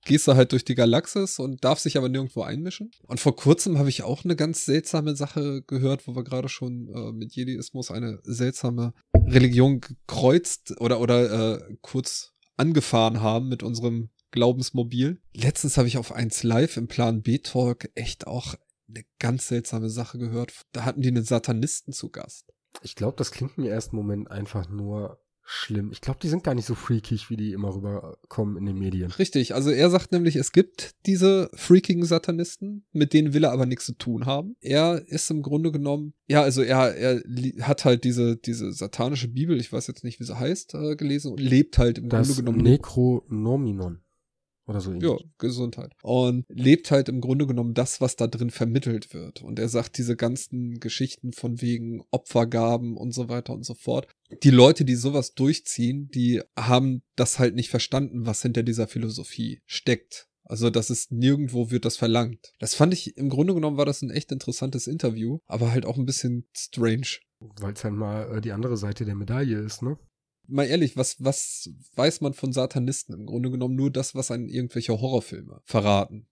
gehst du halt durch die Galaxis und darf sich aber nirgendwo einmischen. Und vor kurzem habe ich auch eine ganz seltsame Sache gehört, wo wir gerade schon äh, mit Jediismus eine seltsame Religion gekreuzt oder, oder äh, kurz angefahren haben mit unserem Glaubensmobil. Letztens habe ich auf 1 Live im Plan B-Talk echt auch eine ganz seltsame Sache gehört. Da hatten die einen Satanisten zu Gast. Ich glaube, das klingt im ersten Moment einfach nur schlimm. Ich glaube, die sind gar nicht so freakig, wie die immer rüberkommen in den Medien. Richtig, also er sagt nämlich, es gibt diese freakigen Satanisten, mit denen will er aber nichts zu tun haben. Er ist im Grunde genommen, ja, also er, er hat halt diese, diese satanische Bibel, ich weiß jetzt nicht, wie sie heißt, äh, gelesen und lebt halt im das Grunde genommen. Necronominon. Oder so ähnlich. Ja, Gesundheit. Und lebt halt im Grunde genommen das, was da drin vermittelt wird. Und er sagt diese ganzen Geschichten von wegen Opfergaben und so weiter und so fort. Die Leute, die sowas durchziehen, die haben das halt nicht verstanden, was hinter dieser Philosophie steckt. Also das ist nirgendwo wird das verlangt. Das fand ich im Grunde genommen war das ein echt interessantes Interview, aber halt auch ein bisschen strange. Weil es halt mal äh, die andere Seite der Medaille ist, ne? Mal ehrlich, was, was weiß man von Satanisten? Im Grunde genommen nur das, was einen irgendwelche Horrorfilme verraten.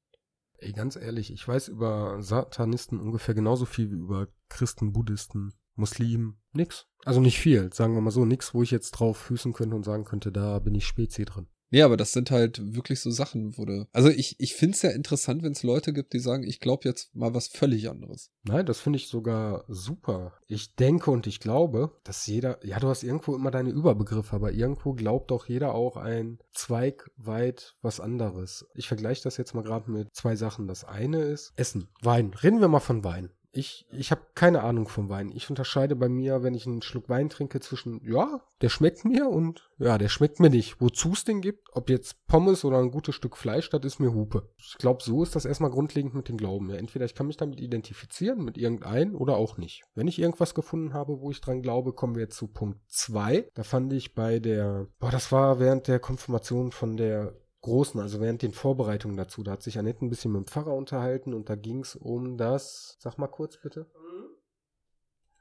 Ey, ganz ehrlich, ich weiß über Satanisten ungefähr genauso viel wie über Christen, Buddhisten, Muslimen. Nix. Also nicht viel, sagen wir mal so, nix, wo ich jetzt drauf füßen könnte und sagen könnte, da bin ich Spezi drin. Nee, aber das sind halt wirklich so Sachen, wo du. Also ich, ich finde es ja interessant, wenn es Leute gibt, die sagen, ich glaube jetzt mal was völlig anderes. Nein, das finde ich sogar super. Ich denke und ich glaube, dass jeder, ja, du hast irgendwo immer deine Überbegriffe, aber irgendwo glaubt doch jeder auch ein Zweig weit was anderes. Ich vergleiche das jetzt mal gerade mit zwei Sachen. Das eine ist Essen, Wein. Reden wir mal von Wein ich, ich habe keine Ahnung vom Wein. Ich unterscheide bei mir, wenn ich einen Schluck Wein trinke, zwischen, ja, der schmeckt mir und ja, der schmeckt mir nicht. Wozu es den gibt, ob jetzt Pommes oder ein gutes Stück Fleisch, das ist mir Hupe. Ich glaube, so ist das erstmal grundlegend mit dem Glauben. Ja, entweder ich kann mich damit identifizieren, mit irgendeinem oder auch nicht. Wenn ich irgendwas gefunden habe, wo ich dran glaube, kommen wir jetzt zu Punkt 2. Da fand ich bei der, boah, das war während der Konfirmation von der Großen, also während den Vorbereitungen dazu. Da hat sich Annette ein bisschen mit dem Pfarrer unterhalten und da ging es um das, sag mal kurz bitte. Mhm.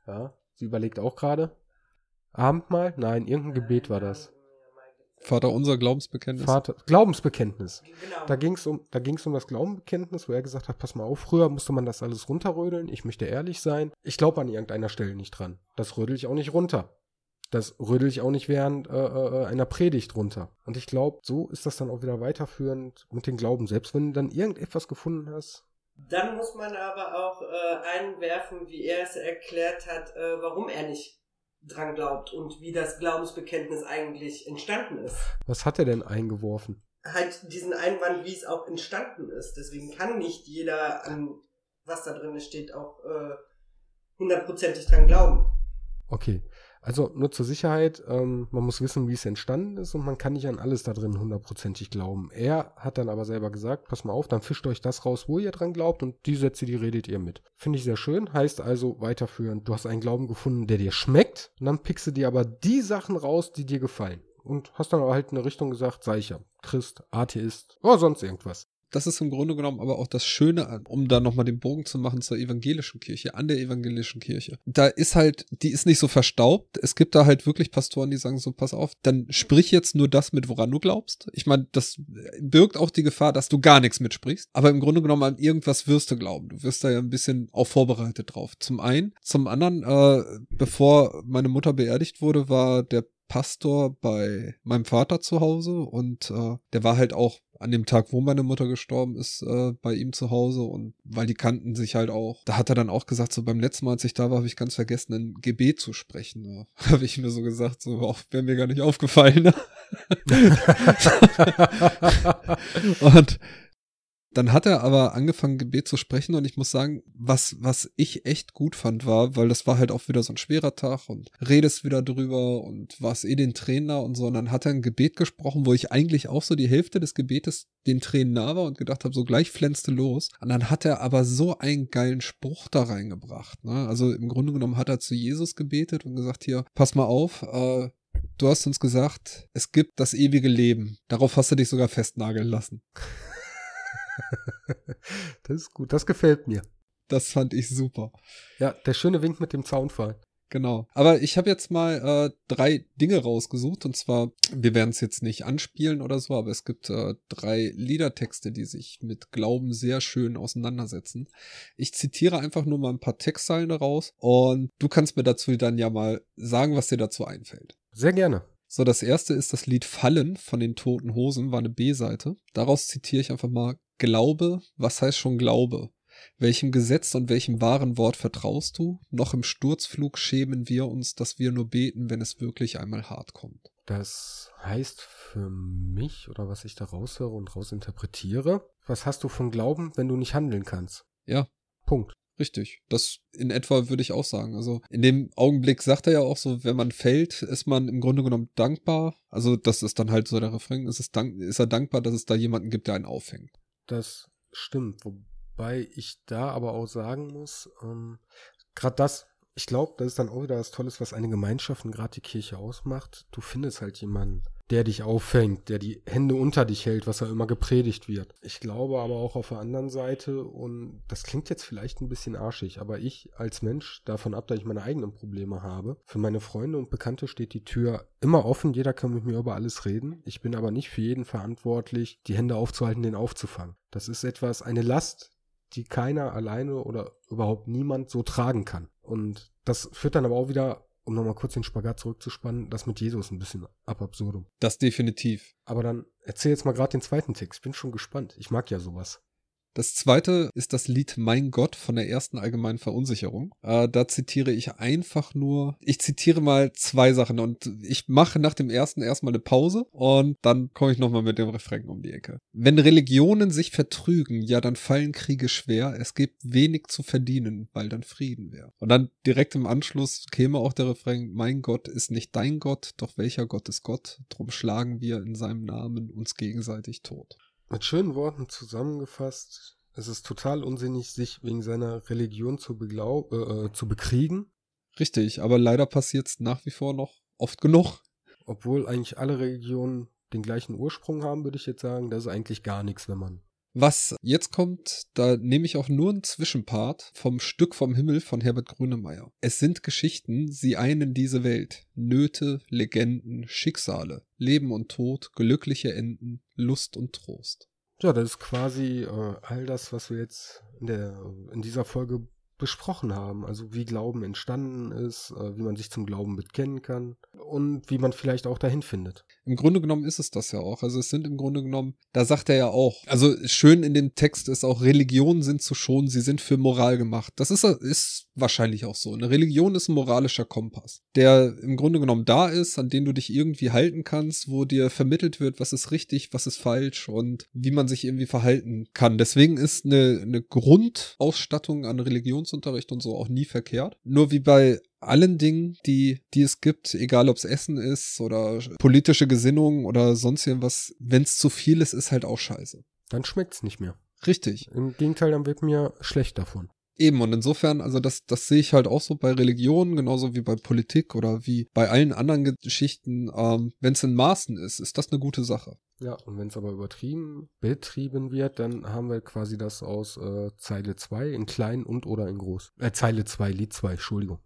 Ja, sie überlegt auch gerade. Abendmahl? Nein, irgendein Gebet war das. Vater unser Glaubensbekenntnis. Vater, Glaubensbekenntnis. Genau. Da ging es um, da ging's um das Glaubensbekenntnis, wo er gesagt hat, pass mal auf, früher musste man das alles runterrödeln. Ich möchte ehrlich sein. Ich glaube an irgendeiner Stelle nicht dran. Das rödel ich auch nicht runter. Das rödel ich auch nicht während äh, äh, einer Predigt runter. Und ich glaube, so ist das dann auch wieder weiterführend mit dem Glauben. Selbst wenn du dann irgendetwas gefunden hast. Dann muss man aber auch äh, einwerfen, wie er es erklärt hat, äh, warum er nicht dran glaubt und wie das Glaubensbekenntnis eigentlich entstanden ist. Was hat er denn eingeworfen? Halt diesen Einwand, wie es auch entstanden ist. Deswegen kann nicht jeder an was da drin steht auch äh, hundertprozentig dran glauben. Okay. Also nur zur Sicherheit, ähm, man muss wissen, wie es entstanden ist und man kann nicht an alles da drin hundertprozentig glauben. Er hat dann aber selber gesagt, pass mal auf, dann fischt euch das raus, wo ihr dran glaubt und die Sätze, die redet ihr mit. Finde ich sehr schön, heißt also weiterführen. Du hast einen Glauben gefunden, der dir schmeckt und dann pickst du dir aber die Sachen raus, die dir gefallen. Und hast dann aber halt eine Richtung gesagt, sei ich ja, Christ, Atheist oder sonst irgendwas das ist im Grunde genommen aber auch das Schöne, um da nochmal den Bogen zu machen zur evangelischen Kirche, an der evangelischen Kirche. Da ist halt, die ist nicht so verstaubt. Es gibt da halt wirklich Pastoren, die sagen so, pass auf, dann sprich jetzt nur das mit, woran du glaubst. Ich meine, das birgt auch die Gefahr, dass du gar nichts mitsprichst. Aber im Grunde genommen an irgendwas wirst du glauben. Du wirst da ja ein bisschen auch vorbereitet drauf. Zum einen. Zum anderen, äh, bevor meine Mutter beerdigt wurde, war der Pastor bei meinem Vater zu Hause und äh, der war halt auch an dem Tag, wo meine Mutter gestorben ist, äh, bei ihm zu Hause und weil die kannten sich halt auch. Da hat er dann auch gesagt, so beim letzten Mal, als ich da war, habe ich ganz vergessen, ein Gebet zu sprechen. Da habe ich nur so gesagt, so wäre mir gar nicht aufgefallen. Ne? und dann hat er aber angefangen, Gebet zu sprechen und ich muss sagen, was, was ich echt gut fand war, weil das war halt auch wieder so ein schwerer Tag und redest wieder drüber und warst eh den Trainer und so. Und dann hat er ein Gebet gesprochen, wo ich eigentlich auch so die Hälfte des Gebetes den Tränen nah war und gedacht habe, so gleich flänzte los. Und dann hat er aber so einen geilen Spruch da reingebracht. Ne? Also im Grunde genommen hat er zu Jesus gebetet und gesagt, hier, pass mal auf, äh, du hast uns gesagt, es gibt das ewige Leben. Darauf hast du dich sogar festnageln lassen. das ist gut, das gefällt mir. Das fand ich super. Ja, der schöne Wink mit dem Zaunfall. Genau. Aber ich habe jetzt mal äh, drei Dinge rausgesucht. Und zwar, wir werden es jetzt nicht anspielen oder so, aber es gibt äh, drei Liedertexte, die sich mit Glauben sehr schön auseinandersetzen. Ich zitiere einfach nur mal ein paar Textzeilen daraus und du kannst mir dazu dann ja mal sagen, was dir dazu einfällt. Sehr gerne. So, das erste ist das Lied Fallen von den Toten Hosen, war eine B-Seite. Daraus zitiere ich einfach mal Glaube, was heißt schon Glaube? Welchem Gesetz und welchem wahren Wort vertraust du? Noch im Sturzflug schämen wir uns, dass wir nur beten, wenn es wirklich einmal hart kommt. Das heißt für mich, oder was ich da raushöre und rausinterpretiere, was hast du von Glauben, wenn du nicht handeln kannst? Ja. Punkt. Richtig. Das in etwa würde ich auch sagen. Also in dem Augenblick sagt er ja auch so, wenn man fällt, ist man im Grunde genommen dankbar. Also das ist dann halt so der Refrain, ist, es dank, ist er dankbar, dass es da jemanden gibt, der einen auffängt. Das stimmt. Wobei ich da aber auch sagen muss, ähm, gerade das, ich glaube, das ist dann auch wieder das Tolles, was eine Gemeinschaft und gerade die Kirche ausmacht. Du findest halt jemanden, der dich auffängt, der die Hände unter dich hält, was ja immer gepredigt wird. Ich glaube aber auch auf der anderen Seite, und das klingt jetzt vielleicht ein bisschen arschig, aber ich als Mensch, davon ab, dass ich meine eigenen Probleme habe, für meine Freunde und Bekannte steht die Tür immer offen, jeder kann mit mir über alles reden. Ich bin aber nicht für jeden verantwortlich, die Hände aufzuhalten, den aufzufangen. Das ist etwas, eine Last, die keiner alleine oder überhaupt niemand so tragen kann. Und das führt dann aber auch wieder um nochmal kurz den Spagat zurückzuspannen, das mit Jesus ein bisschen ab absurdum. Das definitiv. Aber dann erzähl jetzt mal gerade den zweiten Text. Bin schon gespannt. Ich mag ja sowas. Das zweite ist das Lied Mein Gott von der ersten allgemeinen Verunsicherung. Äh, da zitiere ich einfach nur, ich zitiere mal zwei Sachen und ich mache nach dem ersten erstmal eine Pause und dann komme ich nochmal mit dem Refrain um die Ecke. Wenn Religionen sich vertrügen, ja, dann fallen Kriege schwer. Es gibt wenig zu verdienen, weil dann Frieden wäre. Und dann direkt im Anschluss käme auch der Refrain, mein Gott ist nicht dein Gott, doch welcher Gott ist Gott? Drum schlagen wir in seinem Namen uns gegenseitig tot. Mit schönen Worten zusammengefasst, es ist total unsinnig, sich wegen seiner Religion zu, äh, äh, zu bekriegen. Richtig, aber leider passiert es nach wie vor noch oft genug. Obwohl eigentlich alle Religionen den gleichen Ursprung haben, würde ich jetzt sagen, das ist eigentlich gar nichts, wenn man was jetzt kommt, da nehme ich auch nur einen Zwischenpart vom Stück vom Himmel von Herbert Grönemeyer. Es sind Geschichten, sie einen diese Welt. Nöte, Legenden, Schicksale, Leben und Tod, glückliche Enden, Lust und Trost. Ja, das ist quasi äh, all das, was wir jetzt in, der, in dieser Folge besprochen haben. Also wie Glauben entstanden ist, äh, wie man sich zum Glauben bekennen kann und wie man vielleicht auch dahin findet. Im Grunde genommen ist es das ja auch. Also es sind im Grunde genommen, da sagt er ja auch, also schön in dem Text ist auch, Religionen sind zu schonen, sie sind für Moral gemacht. Das ist, ist wahrscheinlich auch so. Eine Religion ist ein moralischer Kompass, der im Grunde genommen da ist, an den du dich irgendwie halten kannst, wo dir vermittelt wird, was ist richtig, was ist falsch und wie man sich irgendwie verhalten kann. Deswegen ist eine, eine Grundausstattung an Religionsunterricht und so auch nie verkehrt. Nur wie bei allen Dingen, die, die es gibt, egal ob es Essen ist oder politische Gesinnung oder sonst irgendwas, wenn es zu viel ist, ist halt auch scheiße. Dann schmeckt es nicht mehr. Richtig. Im Gegenteil, dann wird mir schlecht davon. Eben, und insofern, also das, das sehe ich halt auch so bei Religionen, genauso wie bei Politik oder wie bei allen anderen Geschichten. Ähm, wenn es in Maßen ist, ist das eine gute Sache. Ja, und wenn es aber übertrieben, betrieben wird, dann haben wir quasi das aus äh, Zeile 2 in klein und oder in groß. Äh, Zeile 2, Lied 2, Entschuldigung.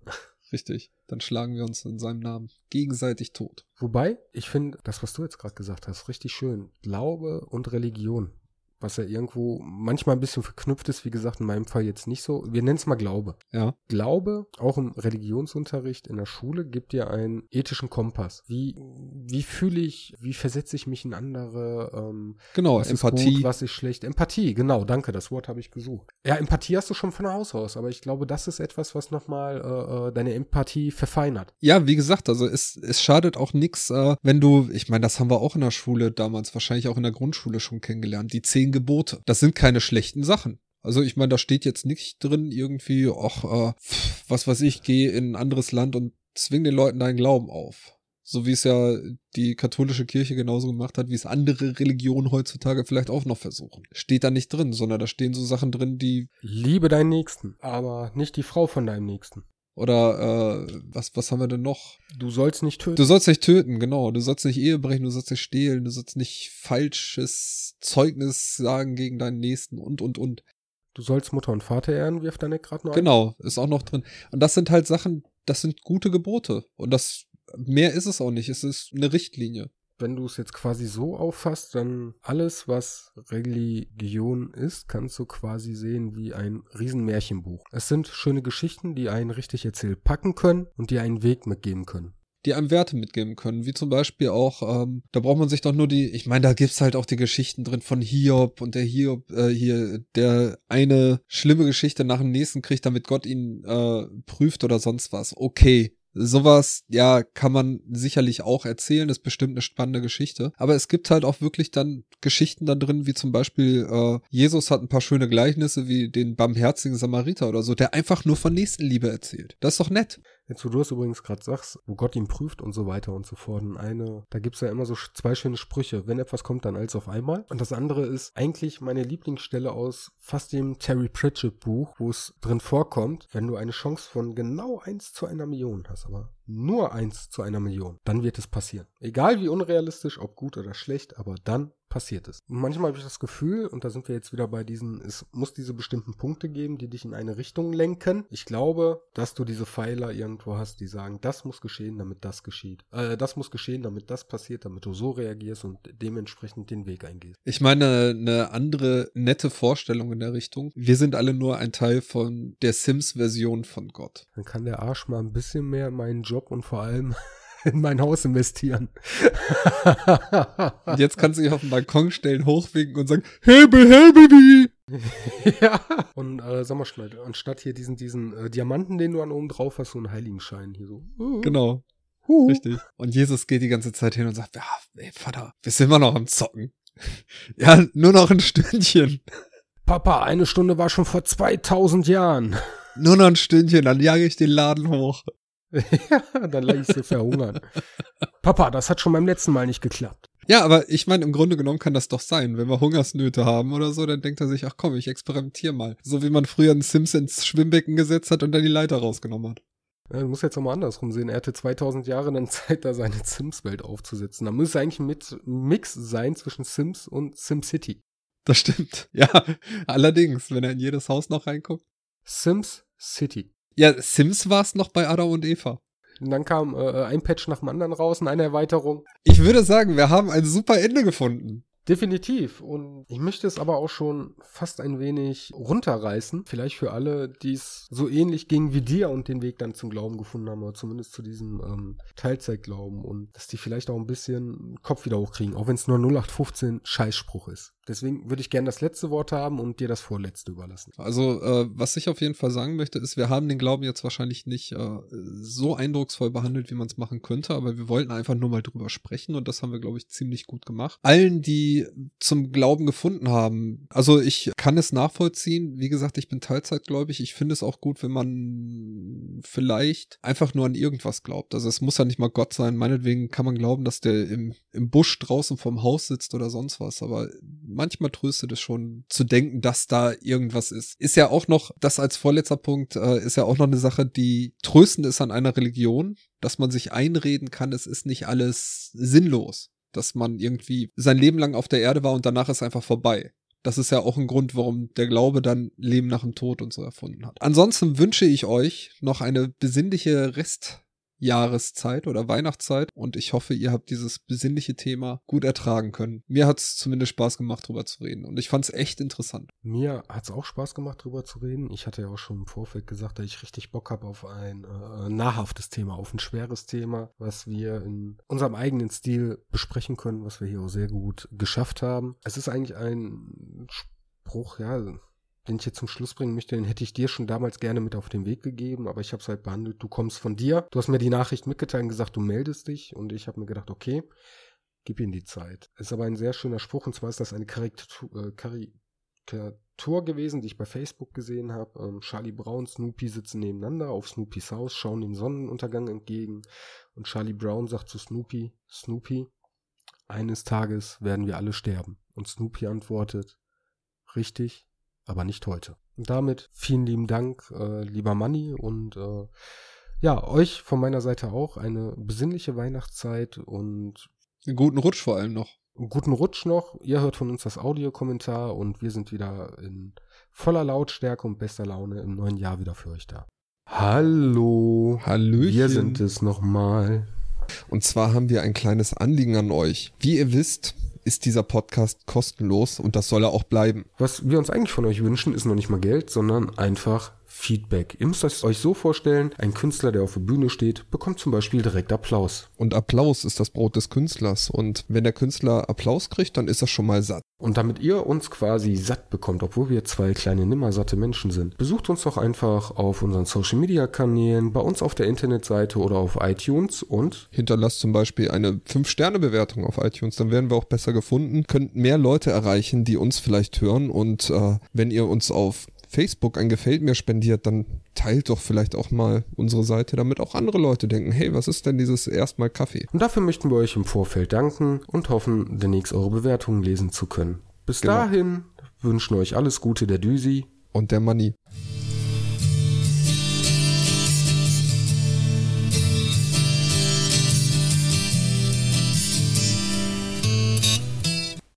Richtig. Dann schlagen wir uns in seinem Namen gegenseitig tot. Wobei, ich finde, das, was du jetzt gerade gesagt hast, richtig schön. Glaube und Religion was ja irgendwo manchmal ein bisschen verknüpft ist, wie gesagt, in meinem Fall jetzt nicht so. Wir nennen es mal Glaube. Ja. Glaube, auch im Religionsunterricht in der Schule, gibt dir einen ethischen Kompass. Wie, wie fühle ich, wie versetze ich mich in andere, ähm, Genau, was Empathie. ist gut, was ist schlecht. Empathie, genau, danke, das Wort habe ich gesucht. Ja, Empathie hast du schon von Haus aus, aber ich glaube, das ist etwas, was nochmal äh, äh, deine Empathie verfeinert. Ja, wie gesagt, also es, es schadet auch nix, äh, wenn du, ich meine, das haben wir auch in der Schule damals, wahrscheinlich auch in der Grundschule schon kennengelernt, die zehn Gebote. Das sind keine schlechten Sachen. Also ich meine, da steht jetzt nicht drin irgendwie, ach, äh, was weiß ich, geh in ein anderes Land und zwing den Leuten deinen Glauben auf. So wie es ja die katholische Kirche genauso gemacht hat, wie es andere Religionen heutzutage vielleicht auch noch versuchen. Steht da nicht drin, sondern da stehen so Sachen drin, die Liebe deinen Nächsten, aber nicht die Frau von deinem Nächsten. Oder äh, was was haben wir denn noch? Du sollst nicht töten. Du sollst nicht töten, genau. Du sollst nicht Ehe brechen, du sollst nicht stehlen, du sollst nicht falsches Zeugnis sagen gegen deinen Nächsten und, und, und. Du sollst Mutter und Vater ehren, wirft deine gerade nur ein. Genau, ist auch noch drin. Und das sind halt Sachen, das sind gute Gebote. Und das, mehr ist es auch nicht. Es ist eine Richtlinie. Wenn du es jetzt quasi so auffasst, dann alles, was Religion ist, kannst du quasi sehen wie ein Riesenmärchenbuch. Es sind schöne Geschichten, die einen richtig erzählt packen können und die einen Weg mitgeben können. die einem Werte mitgeben können, wie zum Beispiel auch, ähm, da braucht man sich doch nur die, ich meine, da gibt's halt auch die Geschichten drin von Hiob und der Hiob, äh, hier, der eine schlimme Geschichte nach dem nächsten kriegt, damit Gott ihn äh, prüft oder sonst was. Okay. Sowas, ja, kann man sicherlich auch erzählen, ist bestimmt eine spannende Geschichte. Aber es gibt halt auch wirklich dann Geschichten da drin, wie zum Beispiel, äh, Jesus hat ein paar schöne Gleichnisse, wie den barmherzigen Samariter oder so, der einfach nur von Nächstenliebe erzählt. Das ist doch nett. Jetzt, wo du es übrigens gerade sagst, wo Gott ihn prüft und so weiter und so fort. Und eine, da gibt's ja immer so zwei schöne Sprüche. Wenn etwas kommt, dann alles auf einmal. Und das andere ist eigentlich meine Lieblingsstelle aus fast dem Terry Pratchett Buch, wo es drin vorkommt, wenn du eine Chance von genau eins zu einer Million hast, aber nur eins zu einer Million, dann wird es passieren. Egal wie unrealistisch, ob gut oder schlecht, aber dann passiert es. Und manchmal habe ich das Gefühl, und da sind wir jetzt wieder bei diesen, es muss diese bestimmten Punkte geben, die dich in eine Richtung lenken. Ich glaube, dass du diese Pfeiler irgendwo hast, die sagen, das muss geschehen, damit das geschieht. Äh, das muss geschehen, damit das passiert, damit du so reagierst und dementsprechend den Weg eingehst. Ich meine, eine andere nette Vorstellung in der Richtung. Wir sind alle nur ein Teil von der Sims-Version von Gott. Dann kann der Arsch mal ein bisschen mehr in meinen Job und vor allem in mein Haus investieren. Und jetzt kannst du dich auf den Balkon stellen, hochwinken und sagen, Hebel, hey, Baby! ja. Und äh, sag mal schnell, anstatt hier diesen, diesen äh, Diamanten, den du an oben drauf hast, so einen Heiligenschein hier so. Uh, Genau, huh. richtig. Und Jesus geht die ganze Zeit hin und sagt, ja, ey, Vater, wir sind immer noch am Zocken. ja, nur noch ein Stündchen. Papa, eine Stunde war schon vor 2000 Jahren. Nur noch ein Stündchen, dann jage ich den Laden hoch. ja, dann lag ich so verhungern. Papa, das hat schon beim letzten Mal nicht geklappt. Ja, aber ich meine, im Grunde genommen kann das doch sein. Wenn wir Hungersnöte haben oder so, dann denkt er sich, ach komm, ich experimentiere mal. So wie man früher einen Sims ins Schwimmbecken gesetzt hat und dann die Leiter rausgenommen hat. Ja, du musst jetzt auch mal andersrum sehen. Er hatte 2000 Jahre dann Zeit, da seine Sims-Welt aufzusetzen. Da müsste eigentlich ein Mit- Mix sein zwischen Sims und SimCity. Das stimmt. Ja, allerdings, wenn er in jedes Haus noch reinguckt. Sims City. Ja, Sims war es noch bei Adam und Eva. Und dann kam äh, ein Patch nach dem anderen raus und eine Erweiterung. Ich würde sagen, wir haben ein super Ende gefunden. Definitiv. Und ich möchte es aber auch schon fast ein wenig runterreißen. Vielleicht für alle, die es so ähnlich ging wie dir und den Weg dann zum Glauben gefunden haben, oder zumindest zu diesem ähm, Teilzeitglauben. Und dass die vielleicht auch ein bisschen Kopf wieder hochkriegen, auch wenn es nur 0815 Scheißspruch ist. Deswegen würde ich gerne das letzte Wort haben und dir das vorletzte überlassen. Also, äh, was ich auf jeden Fall sagen möchte, ist, wir haben den Glauben jetzt wahrscheinlich nicht äh, so eindrucksvoll behandelt, wie man es machen könnte, aber wir wollten einfach nur mal drüber sprechen und das haben wir, glaube ich, ziemlich gut gemacht. Allen, die zum Glauben gefunden haben, also ich kann es nachvollziehen. Wie gesagt, ich bin Teilzeitgläubig. Ich finde es auch gut, wenn man vielleicht einfach nur an irgendwas glaubt. Also es muss ja nicht mal Gott sein. Meinetwegen kann man glauben, dass der im, im Busch draußen vom Haus sitzt oder sonst was, aber manchmal tröstet es schon zu denken, dass da irgendwas ist. Ist ja auch noch, das als vorletzter Punkt, äh, ist ja auch noch eine Sache, die tröstend ist an einer Religion, dass man sich einreden kann, es ist nicht alles sinnlos. Dass man irgendwie sein Leben lang auf der Erde war und danach ist einfach vorbei. Das ist ja auch ein Grund, warum der Glaube dann Leben nach dem Tod und so erfunden hat. Ansonsten wünsche ich euch noch eine besinnliche Rest Jahreszeit oder Weihnachtszeit und ich hoffe, ihr habt dieses besinnliche Thema gut ertragen können. Mir hat es zumindest Spaß gemacht, drüber zu reden und ich fand es echt interessant. Mir hat es auch Spaß gemacht, drüber zu reden. Ich hatte ja auch schon im Vorfeld gesagt, dass ich richtig Bock habe auf ein äh, nahrhaftes Thema, auf ein schweres Thema, was wir in unserem eigenen Stil besprechen können, was wir hier auch sehr gut geschafft haben. Es ist eigentlich ein Spruch, ja, den ich jetzt zum Schluss bringen möchte, den hätte ich dir schon damals gerne mit auf den Weg gegeben, aber ich habe es halt behandelt. Du kommst von dir. Du hast mir die Nachricht mitgeteilt und gesagt, du meldest dich und ich habe mir gedacht, okay, gib ihm die Zeit. Ist aber ein sehr schöner Spruch und zwar ist das eine Karikatur, äh, Karikatur gewesen, die ich bei Facebook gesehen habe. Ähm, Charlie Brown, Snoopy sitzen nebeneinander auf Snoopys Haus, schauen dem Sonnenuntergang entgegen und Charlie Brown sagt zu Snoopy, Snoopy, eines Tages werden wir alle sterben. Und Snoopy antwortet, richtig, aber nicht heute. Und damit vielen lieben Dank, äh, lieber Manni, und äh, ja, euch von meiner Seite auch eine besinnliche Weihnachtszeit und einen guten Rutsch vor allem noch. Einen guten Rutsch noch. Ihr hört von uns das Audiokommentar und wir sind wieder in voller Lautstärke und bester Laune im neuen Jahr wieder für euch da. Hallo. Hallöchen. Wir sind es nochmal. Und zwar haben wir ein kleines Anliegen an euch. Wie ihr wisst, ist dieser Podcast kostenlos und das soll er auch bleiben. Was wir uns eigentlich von euch wünschen, ist noch nicht mal Geld, sondern einfach Feedback. Ihr müsst es euch so vorstellen, ein Künstler, der auf der Bühne steht, bekommt zum Beispiel direkt Applaus. Und Applaus ist das Brot des Künstlers. Und wenn der Künstler Applaus kriegt, dann ist er schon mal satt. Und damit ihr uns quasi satt bekommt, obwohl wir zwei kleine nimmersatte Menschen sind, besucht uns doch einfach auf unseren Social Media Kanälen, bei uns auf der Internetseite oder auf iTunes und hinterlasst zum Beispiel eine 5-Sterne-Bewertung auf iTunes. Dann werden wir auch besser gefunden, könnt mehr Leute erreichen, die uns vielleicht hören. Und äh, wenn ihr uns auf Facebook ein Gefällt mir spendiert, dann teilt doch vielleicht auch mal unsere Seite, damit auch andere Leute denken, hey, was ist denn dieses erstmal Kaffee? Und dafür möchten wir euch im Vorfeld danken und hoffen, demnächst eure Bewertungen lesen zu können. Bis genau. dahin wünschen euch alles Gute der Düsi und der Manni.